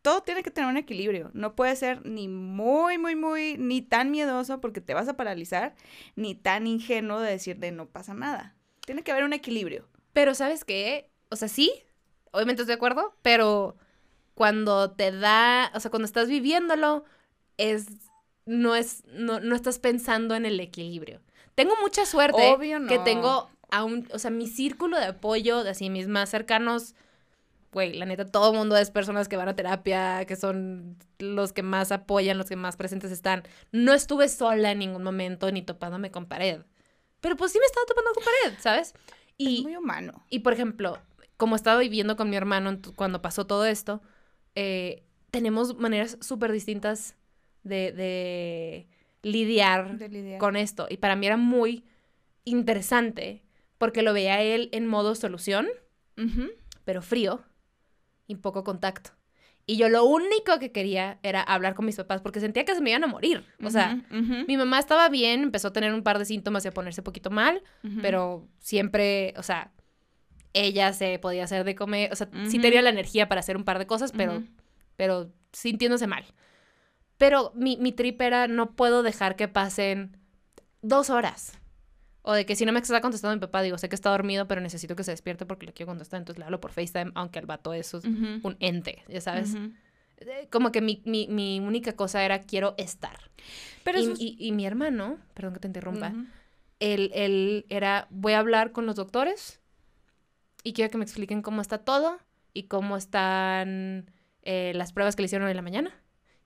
Todo tiene que tener un equilibrio. No puede ser ni muy, muy, muy, ni tan miedoso porque te vas a paralizar, ni tan ingenuo de decir de no pasa nada. Tiene que haber un equilibrio. Pero ¿sabes qué? O sea, sí, obviamente estoy de acuerdo, pero cuando te da, o sea, cuando estás viviéndolo, es, no es, no, no estás pensando en el equilibrio. Tengo mucha suerte Obvio no. que tengo a un, o sea, mi círculo de apoyo, de así mis más cercanos, güey, la neta, todo el mundo es personas que van a terapia, que son los que más apoyan, los que más presentes están. No estuve sola en ningún momento, ni topándome con pared. Pero pues sí me estaba topando con pared, ¿sabes? Y, es muy humano. y por ejemplo, como estaba viviendo con mi hermano cuando pasó todo esto, eh, tenemos maneras súper distintas de, de lidiar de lidiar. con esto. Y para mí era muy interesante porque lo veía él en modo solución, pero frío y poco contacto. Y yo lo único que quería era hablar con mis papás porque sentía que se me iban a morir. O sea, mi mamá estaba bien, empezó a tener un par de síntomas y a ponerse un poquito mal pero siempre, o sea, ella se podía hacer de comer, o sea, sí tenía la energía para hacer un par de cosas, pero, pero sintiéndose mal. Pero mi, mi trip era, no puedo dejar que pasen dos horas. O de que si no me está contestando mi papá, digo, sé que está dormido, pero necesito que se despierte porque le quiero contestar, entonces le hablo por FaceTime, aunque el vato eso es un ente, ya sabes. Eh, Como que mi, mi, mi única cosa era, quiero estar. Pero y, es- y- y mi hermano, perdón que te interrumpa, él, él era, voy a hablar con los doctores y quiero que me expliquen cómo está todo y cómo están eh, las pruebas que le hicieron hoy en la mañana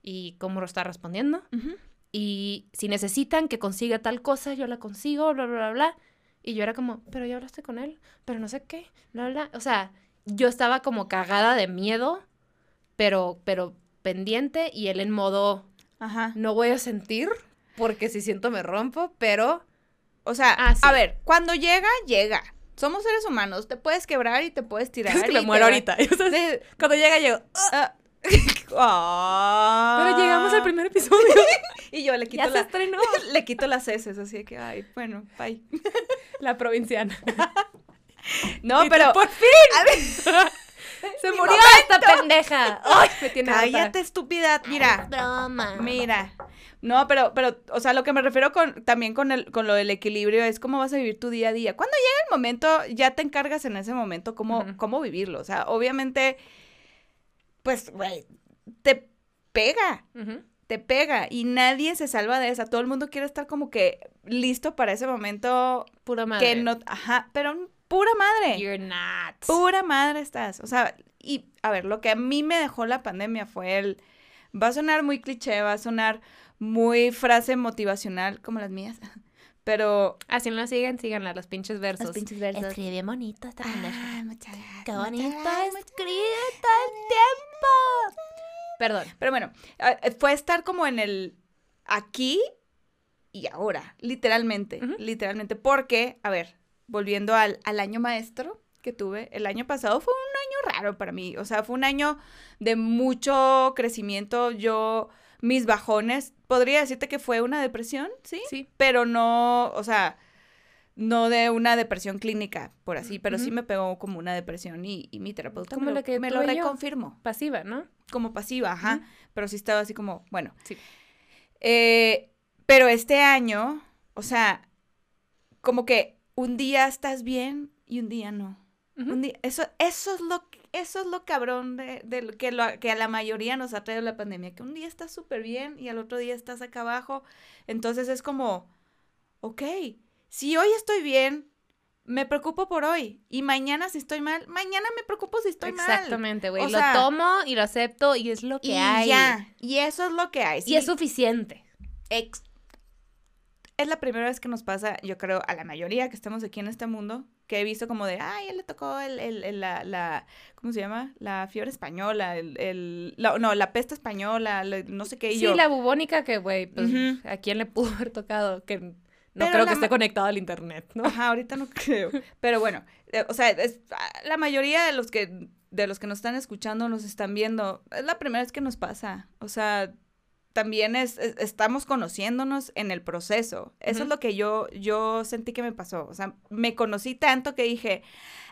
y cómo lo está respondiendo. Ujú. Y si necesitan que consiga tal cosa, yo la consigo, bla, bla, bla, bla. Y yo era como, pero ya hablaste con él, pero no sé qué, bla, bla. O sea, yo estaba como cagada de miedo, pero, pero pendiente y él en modo, Ajá. no voy a sentir porque si siento me rompo, pero... O sea, Ah, sí. a ver, cuando llega, llega. Somos seres humanos, te puedes quebrar y te puedes tirar. Es que y me muero ahorita. Cuando llega, llego. Ah. Ah. Pero llegamos al primer episodio. Y yo le quito, ya se la, estrenó. le quito las heces, así que, ay, bueno, bye. La provinciana. No, Y tú, pero... ¡Por fin! ¡Se murió esta pendeja! ¡Ay! Me tiene. Cállate, estúpida. Mira, Broma. mira. No, pero, pero, o sea, lo que me refiero con, también con, el, con lo del equilibrio es cómo vas a vivir tu día a día. Cuando llega el momento, ya te encargas en ese momento cómo, cómo vivirlo. O sea, obviamente, pues, güey, te pega. Te pega y nadie se salva de esa. Todo el mundo quiere estar como que listo para ese momento Pura madre. que no, ajá, pero pura madre. You're not. Pura madre estás. O sea, y a ver, lo que a mí me dejó la pandemia fue el va a sonar muy cliché, va a sonar muy frase motivacional como las mías. Pero si no la siguen, síganla, los pinches versos. los pinches versos. Escribe bien bonito esta. Ah, muchas gracias. Qué bonito gracias, escribe todo el tiempo. Perdón. Pero bueno, ah, eh, fue estar como en el aquí y ahora, literalmente, literalmente, porque, a ver, volviendo al, al año maestro que tuve, el año pasado fue un año raro para mí, o sea, fue un año de mucho crecimiento, yo, mis bajones, podría decirte que fue una depresión, ¿sí? Sí. Pero no, o sea, no de una depresión clínica, por así, pero sí me pegó como una depresión y, y mi terapeuta Como me, lo, que me lo reconfirmó Pasiva, ¿no? como pasiva, ajá, pero sí estaba así como, bueno. Sí. Eh, pero este año, o sea, como que un día estás bien y un día no. Ujú. Un día, eso, eso es lo eso es lo cabrón de, de lo que, lo, que a la mayoría nos ha traído la pandemia, que un día estás súper bien y al otro día estás acá abajo. Entonces es como, ok, si hoy estoy bien, me preocupo por hoy. Y mañana si estoy mal, mañana me preocupo si estoy mal. Exactamente, güey. Lo sea, tomo y lo acepto y es lo que y hay. ya. Y eso es lo que hay. Y es suficiente. Ex- es la primera vez que nos pasa, yo creo, a la mayoría que estamos aquí en este mundo, que he visto como de, ay, él le tocó el, el- el- la, la, ¿cómo se llama? La fiebre española, el, el- la- no, la peste española, la- no sé qué, y Sí, yo, la bubónica que, güey, pues. ¿a quién le pudo haber tocado? Que no Pero creo que esté conectado al internet, ¿no? Ajá, ahorita no creo. Pero bueno, eh, o sea, es- la mayoría de los que de los que nos están escuchando, nos están viendo, es la primera vez que nos pasa. O sea, también es, es- estamos conociéndonos en el proceso. Eso es lo que yo, yo sentí que me pasó. O sea, me conocí tanto que dije,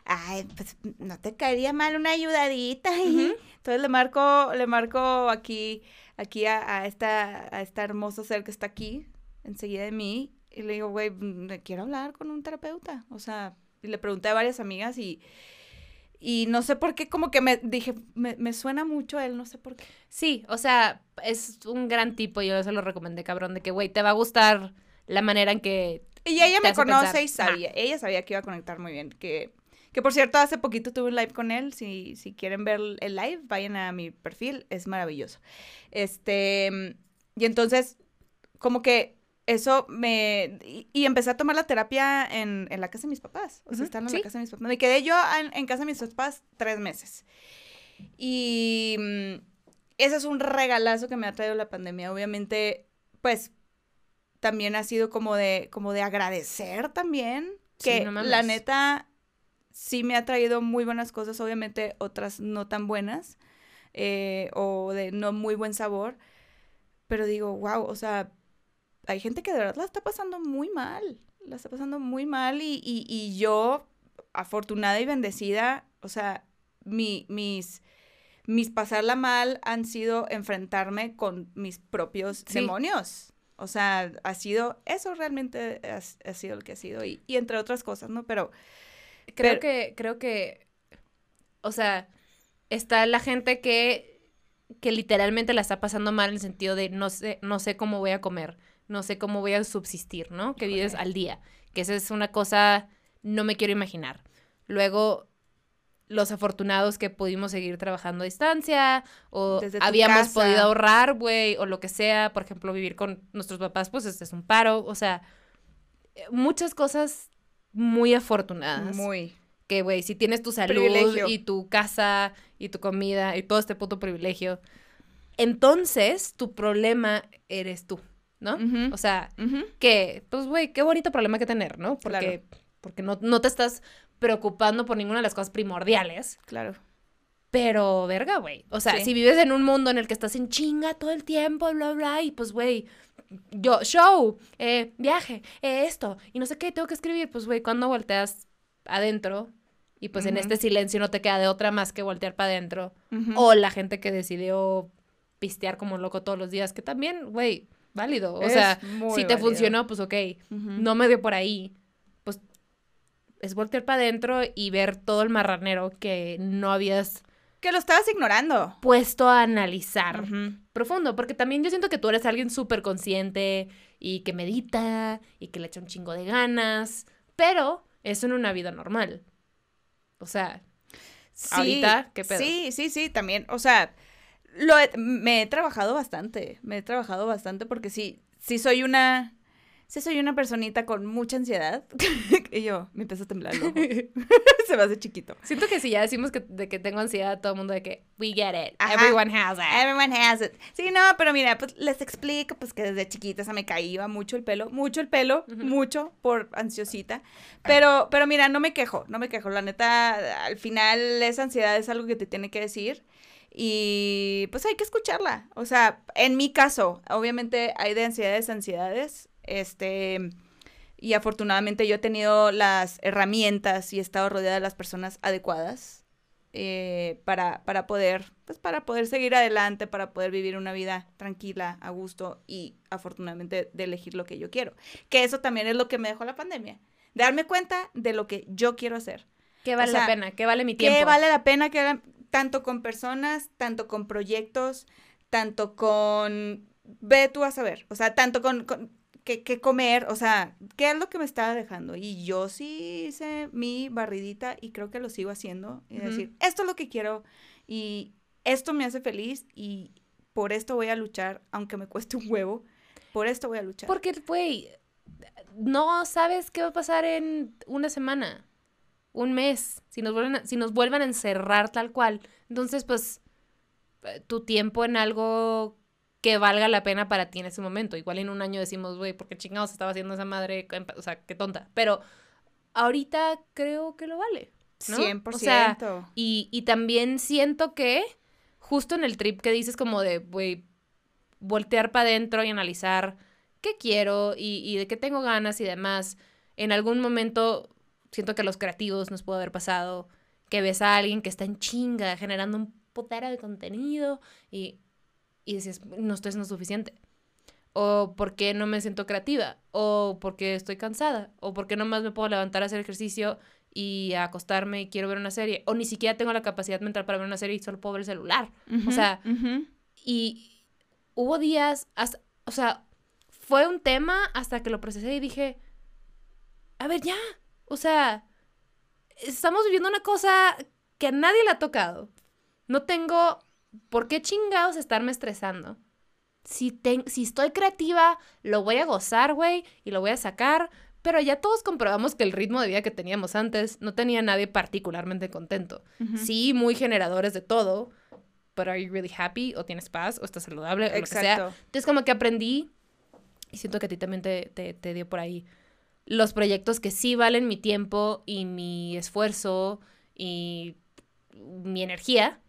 ay, pues no te caería mal una ayudadita. ahí". Ujú. Entonces le marco, le marco aquí, aquí a, a esta, a esta hermosa ser que está aquí, enseguida de mí, y le digo, güey, mm, quiero hablar con un terapeuta. O sea, y le pregunté a varias amigas y, y no sé por qué, como que me dije, me, me suena mucho él, no sé por qué. Sí, o sea, es un gran tipo, yo se lo recomendé, cabrón, de que, güey, te va a gustar la manera en que... Y ella me conoce pensar. y sabía, ella sabía que iba a conectar muy bien, que, que por cierto, hace poquito tuve un live con él, si, si quieren ver el live, vayan a mi perfil, es maravilloso. Este, y entonces, como que eso me, y, y empecé a tomar la terapia en, en la casa de mis papás, o sea, Ujú, estando en sí. la casa de mis papás. Me quedé yo en, en casa de mis papás tres meses. Y mm, ese es un regalazo que me ha traído la pandemia. Obviamente, pues también ha sido como de, como de agradecer también. Sí, Que no la neta sí me ha traído muy buenas cosas, obviamente otras no tan buenas eh, o de no muy buen sabor. Pero digo, wow, o sea, hay gente que de verdad la está pasando muy mal. La está pasando muy mal y, y, y yo, afortunada y bendecida, o sea, mi, mis, mis pasarla mal han sido enfrentarme con mis propios Sí. demonios. O sea, ha sido, eso realmente ha, ha sido lo que ha sido y, y entre otras cosas, ¿no? Pero Creo Pero- que, creo que, o sea, está la gente que, que literalmente la está pasando mal en el sentido de no sé, no sé cómo voy a comer, no sé cómo voy a subsistir, ¿no? Que vives al día, que esa es una cosa, no me quiero imaginar. Luego, los afortunados que pudimos seguir trabajando a distancia, o Desde habíamos podido ahorrar, güey, o lo que sea, por ejemplo, vivir con nuestros papás, pues este es un paro, o sea, muchas cosas muy afortunadas muy. que, güey, si tienes tu salud Privilegio. y tu casa y tu comida y todo este puto privilegio, entonces tu problema eres tú, ¿no? O sea, que, pues, güey, qué bonito problema que tener, ¿no? Porque, porque no, no te estás preocupando por ninguna de las cosas primordiales. Claro. Pero, verga, güey. O sea, Sí. si vives en un mundo en el que estás en chinga todo el tiempo, bla, bla, y pues, güey, yo, show, eh, viaje, eh, esto, y no sé qué, tengo que escribir, pues, güey, cuando volteas adentro, y pues en este silencio no te queda de otra más que voltear para adentro, o la gente que decidió pistear como loco todos los días, que también, güey, válido. O Es sea, si te válido. funcionó, pues ok, no me dio por ahí, pues es voltear para adentro y ver todo el marranero que no habías Que lo estabas ignorando. puesto a analizar profundo, porque también yo siento que tú eres alguien súper consciente y que medita y que le echa un chingo de ganas, pero eso en una vida normal. O sea, Sí, Ahorita, ¿qué pedo? Sí, sí, sí, también. O sea, lo he- me he trabajado bastante. Me he trabajado bastante porque sí, sí soy una. Sí soy una personita con mucha ansiedad. y yo, me empiezo a temblar el ojo. Se me hace chiquito. siento que si ya decimos que, de que tengo ansiedad, todo el mundo de que, we get it, Ajá. everyone has it. Everyone has it. Sí, no, pero mira, pues les explico pues que desde chiquita se me caía mucho el pelo, mucho el pelo, mucho por ansiosita. Pero, pero mira, no me quejo, no me quejo. La neta, al final esa ansiedad es algo que te tiene que decir. Y pues hay que escucharla. O sea, en mi caso, obviamente hay de ansiedades, ansiedades. Este. Y afortunadamente yo he tenido las herramientas y he estado rodeada de las personas adecuadas eh, para, para poder, pues para poder seguir adelante, para poder vivir una vida tranquila, a gusto y afortunadamente de elegir lo que yo quiero. Que eso también es lo que me dejó la pandemia. Darme cuenta de lo que yo quiero hacer. ¿Qué vale O sea, la pena? ¿Qué vale mi tiempo? Que vale la pena que tanto con personas, tanto con proyectos, tanto con... Ve tú a saber, o sea, tanto con... con qué, qué comer, o sea, ¿qué es lo que me estaba dejando? Y yo sí hice mi barridita y creo que lo sigo haciendo. Y decir, esto es lo que quiero y esto me hace feliz y por esto voy a luchar, aunque me cueste un huevo, por esto voy a luchar. Porque, güey, no sabes qué va a pasar en una semana, un mes, si nos vuelven a, si nos vuelvan a encerrar tal cual. Entonces, pues, eh, tu tiempo en algo que valga la pena para ti en ese momento. Igual en un año decimos, güey, ¿por qué chingados estaba haciendo esa madre? O sea, qué tonta. Pero ahorita creo que lo vale. ¿no? 100%. O sea, y, y también siento que justo en el trip que dices como de, güey, voltear para adentro y analizar qué quiero y, y de qué tengo ganas y demás, en algún momento siento que a los creativos nos puede haber pasado que ves a alguien que está en chinga generando un putero de contenido y, y dices, no estoy siendo suficiente. O porque no me siento creativa. O porque estoy cansada. O porque nomás me puedo levantar a hacer ejercicio y a acostarme y quiero ver una serie. O ni siquiera tengo la capacidad mental para ver una serie y solo puedo ver el celular. O sea, y hubo días, hasta- o sea, fue un tema hasta que lo procesé y dije, a ver, ya, o sea, estamos viviendo una cosa que a nadie le ha tocado. No tengo por qué chingados estarme estresando. Si, si estoy creativa, lo voy a gozar, güey, y lo voy a sacar. Pero ya todos comprobamos que el ritmo de vida que teníamos antes no tenía a nadie particularmente contento. Sí, muy generadores de todo, but are you really happy? ¿O tienes paz? ¿O estás saludable? O lo que sea. Exacto. Entonces, como que aprendí, y siento que a ti también te, te, te dio por ahí, los proyectos que sí valen mi tiempo y mi esfuerzo y mi energía,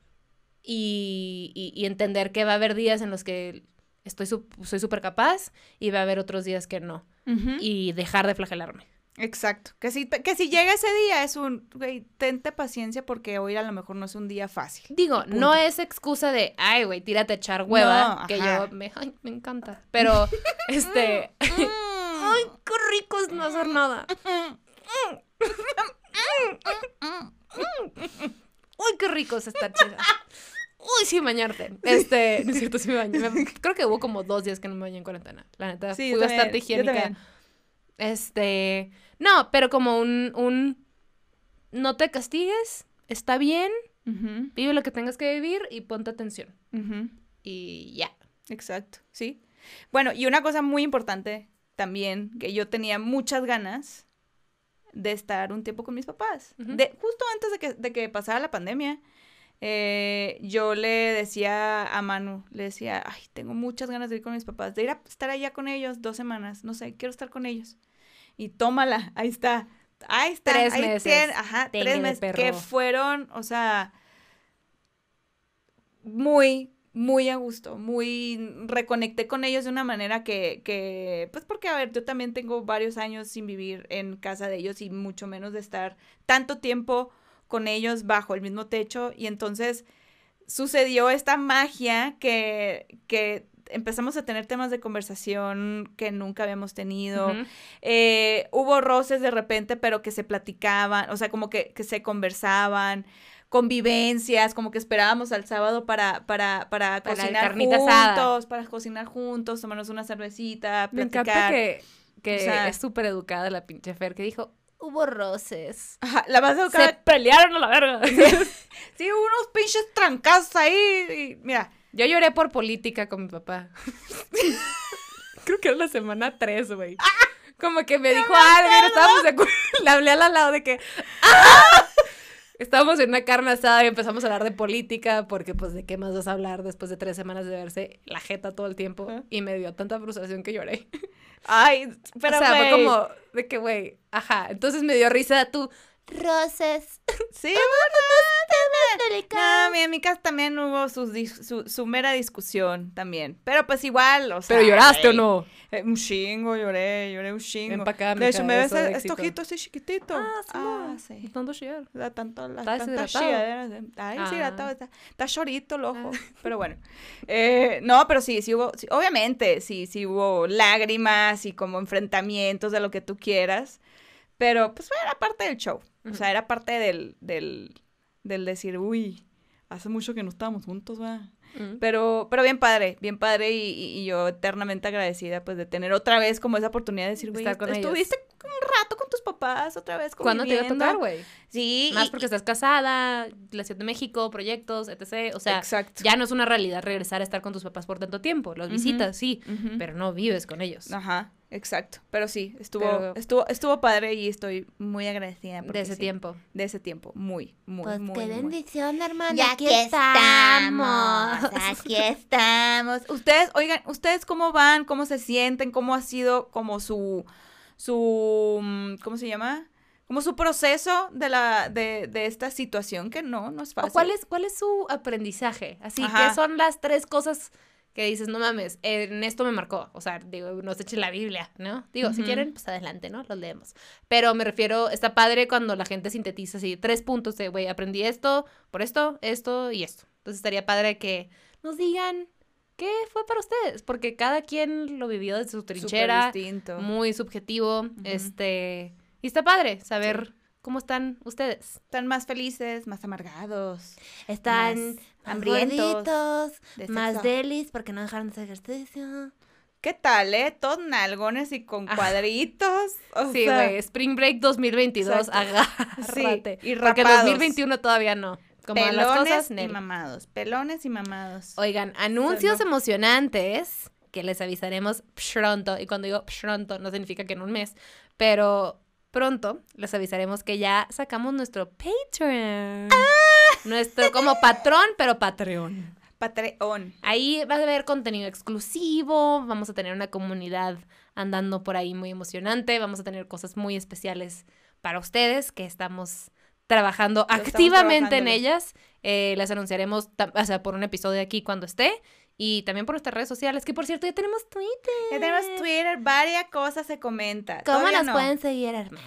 y, y- y entender que va a haber días en los que estoy su- soy súper capaz y va a haber otros días que no, y dejar de flagelarme. Exacto. Que si, que si llega ese día es un, güey, tente paciencia porque hoy a lo mejor no es un día fácil. Digo, Punto. no es excusa de, ay, güey, tírate a echar hueva, No, que yo me, ay, me encanta. Pero, este, ay, qué rico es no hacer nada. Uy, qué rico es estar chida. Uy, sí, bañarte. Este, no es cierto, sí me bañé. Me- Creo que hubo como dos días que no me bañé en cuarentena. La neta, Sí, fui también, bastante higiénica. Este, no, pero como un, un, no te castigues, está bien, vive lo que tengas que vivir y ponte atención. Y ya. Exacto, sí. Bueno, y una cosa muy importante también, que yo tenía muchas ganas de estar un tiempo con mis papás. De, justo antes de que, de que pasara la pandemia, eh, yo le decía a Manu, le decía, ay, tengo muchas ganas de ir con mis papás, de ir a estar allá con ellos dos semanas, no sé, quiero estar con ellos. Y tómala, ahí está. Ahí está. Tres ahí meses. tiene- ajá, tres meses. Que fueron, o sea, muy, muy a gusto, muy reconecté con ellos de una manera que, que, pues porque, a ver, yo también tengo varios años sin vivir en casa de ellos y mucho menos de estar tanto tiempo con ellos bajo el mismo techo. Y entonces sucedió esta magia que, que empezamos a tener temas de conversación que nunca habíamos tenido. Eh, hubo roces de repente, pero que se platicaban, o sea, como que, que se conversaban, convivencias, como que esperábamos al sábado para, para, para, Para cocinar juntos, asada. para cocinar juntos, tomarnos una cervecita, Me platicar. encanta que, que O sea- es súper educada la pinche Fer, que dijo, hubo roces. Ajá, la más Se educada. pelearon a la verga. Sí, hubo unos pinches trancazos ahí. Y, mira, Yo lloré por política con mi papá. Creo que era la semana 3, güey. Como que me dijo algo y no estábamos de acuerdo. Le hablé al lado de que. ¡Ah! Estábamos en una carne asada y empezamos a hablar de política, porque pues de qué más vas a hablar después de tres semanas de verse la jeta todo el tiempo. Y me dio tanta frustración que lloré. ay, pero o sea, fue como de que, güey, ajá. Entonces me dio risa tú. Roces. Sí, No, en mi casa también hubo su, su mera discusión también. Pero pues igual, o sea. Pero lloraste o no. eh, un chingo, lloré, lloré un chingo. Acá, de hecho, me ves este ojito así chiquitito. Ah, sí. Ah, sí. Tanto chillar. Da tanto, de- Ay, Ah. está, está chorito el ojo. Pero bueno. Eh, no, pero sí, sí hubo, sí, obviamente, sí, sí hubo lágrimas y como enfrentamientos de lo que tú quieras. Pero pues era parte del show. O sea, era parte del, del, del decir, uy, hace mucho que no estábamos juntos, va. Mm. Pero, pero bien padre, bien padre y, y- yo eternamente agradecida pues de tener otra vez como esa oportunidad de decir, güey, ellos. Un rato con tus papás otra vez ¿Cuándo te iba a conviviendo". tocar, güey? Sí. Más y- porque estás casada, la Ciudad de México, proyectos, etc. O sea, Exacto. ya no es una realidad regresar a estar con tus papás por tanto tiempo. Los visitas, sí, pero no vives con ellos. Ajá, exacto. Pero sí, estuvo, Pero- estuvo, estuvo padre y estoy muy agradecida. de ese sí, tiempo. De ese tiempo, muy, muy, Pues muy, qué bendición, hermana. Ya aquí aquí estamos. Aquí estamos. Ustedes, oigan, ¿ustedes cómo van? ¿Cómo se sienten? ¿Cómo ha sido como su, su, mm, ¿cómo se llama? como su proceso de la de, de esta situación que no, no es fácil. ¿O cuál es, cuál es su aprendizaje? Así. ¿qué son las tres cosas que dices, no mames, en esto me marcó? O sea, digo, nos echen la Biblia, ¿no? Digo, si quieren, pues adelante, ¿no? Los leemos. Pero me refiero, está padre cuando la gente sintetiza así, tres puntos de, güey, aprendí esto, por esto, esto y esto. Entonces estaría padre que nos digan qué fue para ustedes, porque cada quien lo vivió desde su trinchera, distinto. muy subjetivo, este, y está padre saber cómo están ustedes. Están más felices, más amargados. Están Más más hambrientos de más delis porque no dejaron de hacer ejercicio. ¿Qué tal, eh? Todos nalgones y con cuadritos. o Sí, güey, Spring Break 2022, Exacto. agárrate. y Porque rapados. 2021 todavía no. Como a las pelones cosas, y mamados. Pelones y mamados. Oigan, anuncios no. emocionantes que les avisaremos pronto. Y cuando digo pronto, no significa que en un mes, pero pronto les avisaremos que ya sacamos nuestro Patreon. Nuestro como patrón, pero Patreon. Patreon. Ahí va a haber contenido exclusivo, vamos a tener una comunidad andando por ahí muy emocionante, vamos a tener cosas muy especiales para ustedes que estamos trabajando activamente en ellas. Eh, les anunciaremos, o sea, por un episodio aquí cuando esté y también por nuestras redes sociales, que por cierto ya tenemos Twitter. Ya tenemos Twitter, varias cosas se comenta. ¿Cómo Todavía nos no. pueden seguir, hermana?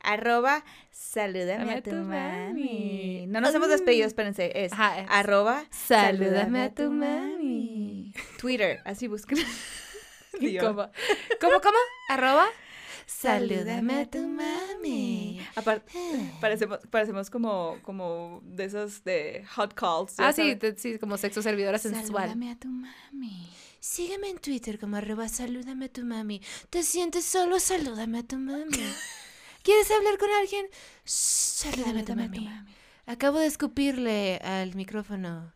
Arroba, salúdame Dame a tu mami. mami. No nos hemos despedido, espérense. Es Ajá, es- arroba, Salúdame a tu mami. Twitter, así busquen. ¿Cómo? ¿Cómo, cómo? Arroba. Salúdame a tu mami. Aparte, parecemos, parecemos como, como de esos de hot calls. Ah, sí, sí, como sexo servidora sensual. Salúdame a tu mami. Sígueme en Twitter como arroba salúdame a tu mami. ¿Te sientes solo? Salúdame a tu mami. ¿Quieres hablar con alguien? Salúdame a tu mami. Acabo de escupirle al micrófono.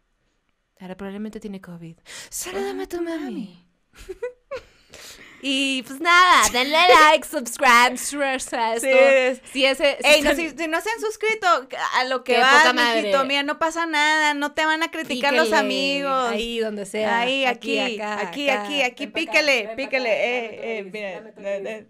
Ahora probablemente tiene COVID. Salúdame a tu mami. Y pues nada, denle like, subscribe, share, Sí, esto. es- Si ese, si Ey, no, si, si no se han suscrito a lo que va, mijito, mira, no pasa nada, no te van a criticar los píquele, amigos. Ahí donde sea. Ahí, aquí, acá, aquí, acá. aquí, aquí, pa' acá, píquele, píquele, eh, eh, mira, eh,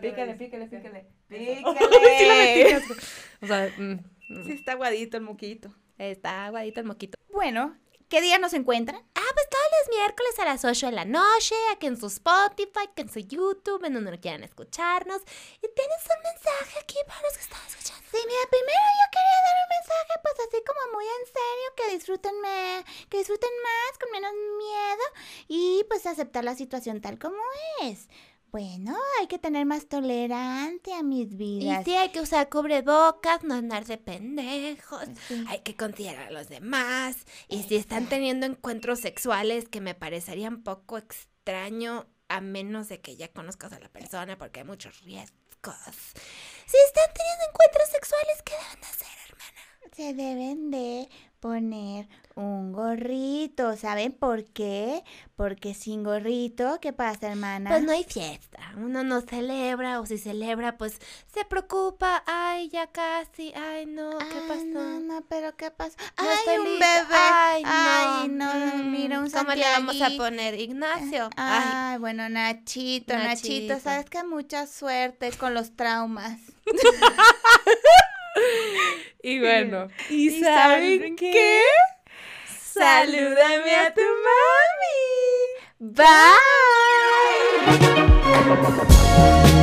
Píquele, píquele, píquele. Píquele. O sea, mm, mm, Sí, está aguadito el moquito. está aguadito el moquito. Bueno, ¿qué día nos encuentran? Ah, pues todos los miércoles a las 8 de la noche, aquí en su Spotify, que en su YouTube, en donde quieran escucharnos. Y tienes un mensaje aquí para los que están escuchando. Sí, mira, primero yo quería dar un mensaje, pues así como muy en serio, que disfruten, me- que disfruten más, con menos miedo y pues aceptar la situación tal como es. Bueno, hay que tener más tolerancia a mis Y vidas. sí, hay que usar cubrebocas, no andar de pendejos. Sí. Hay que considerar a los demás. Y si están teniendo encuentros sexuales que me parecería un poco extraño, a menos de que ya conozcas a la persona, porque hay muchos riesgos. Si están teniendo encuentros sexuales, ¿qué deben de hacer, hermana? Se deben de poner un gorrito, ¿saben por qué? Porque sin gorrito, ¿qué pasa, hermana? Pues no hay fiesta. Uno no celebra, o si celebra, pues se preocupa. Ay, ya casi. Ay, no, ¿qué Ay, pasó? No, no, pero ¿qué pasó? No Ay, un lista. bebé. Ay, no. Ay, no, Mm, mira un ¿Cómo le vamos a poner? Ignacio. Ay. Ay, bueno, Nachito, Nachito, Nachito. sabes que mucha suerte con los traumas. Y bueno. ¿Y saben qué? Salúdame a tu mami. Bye.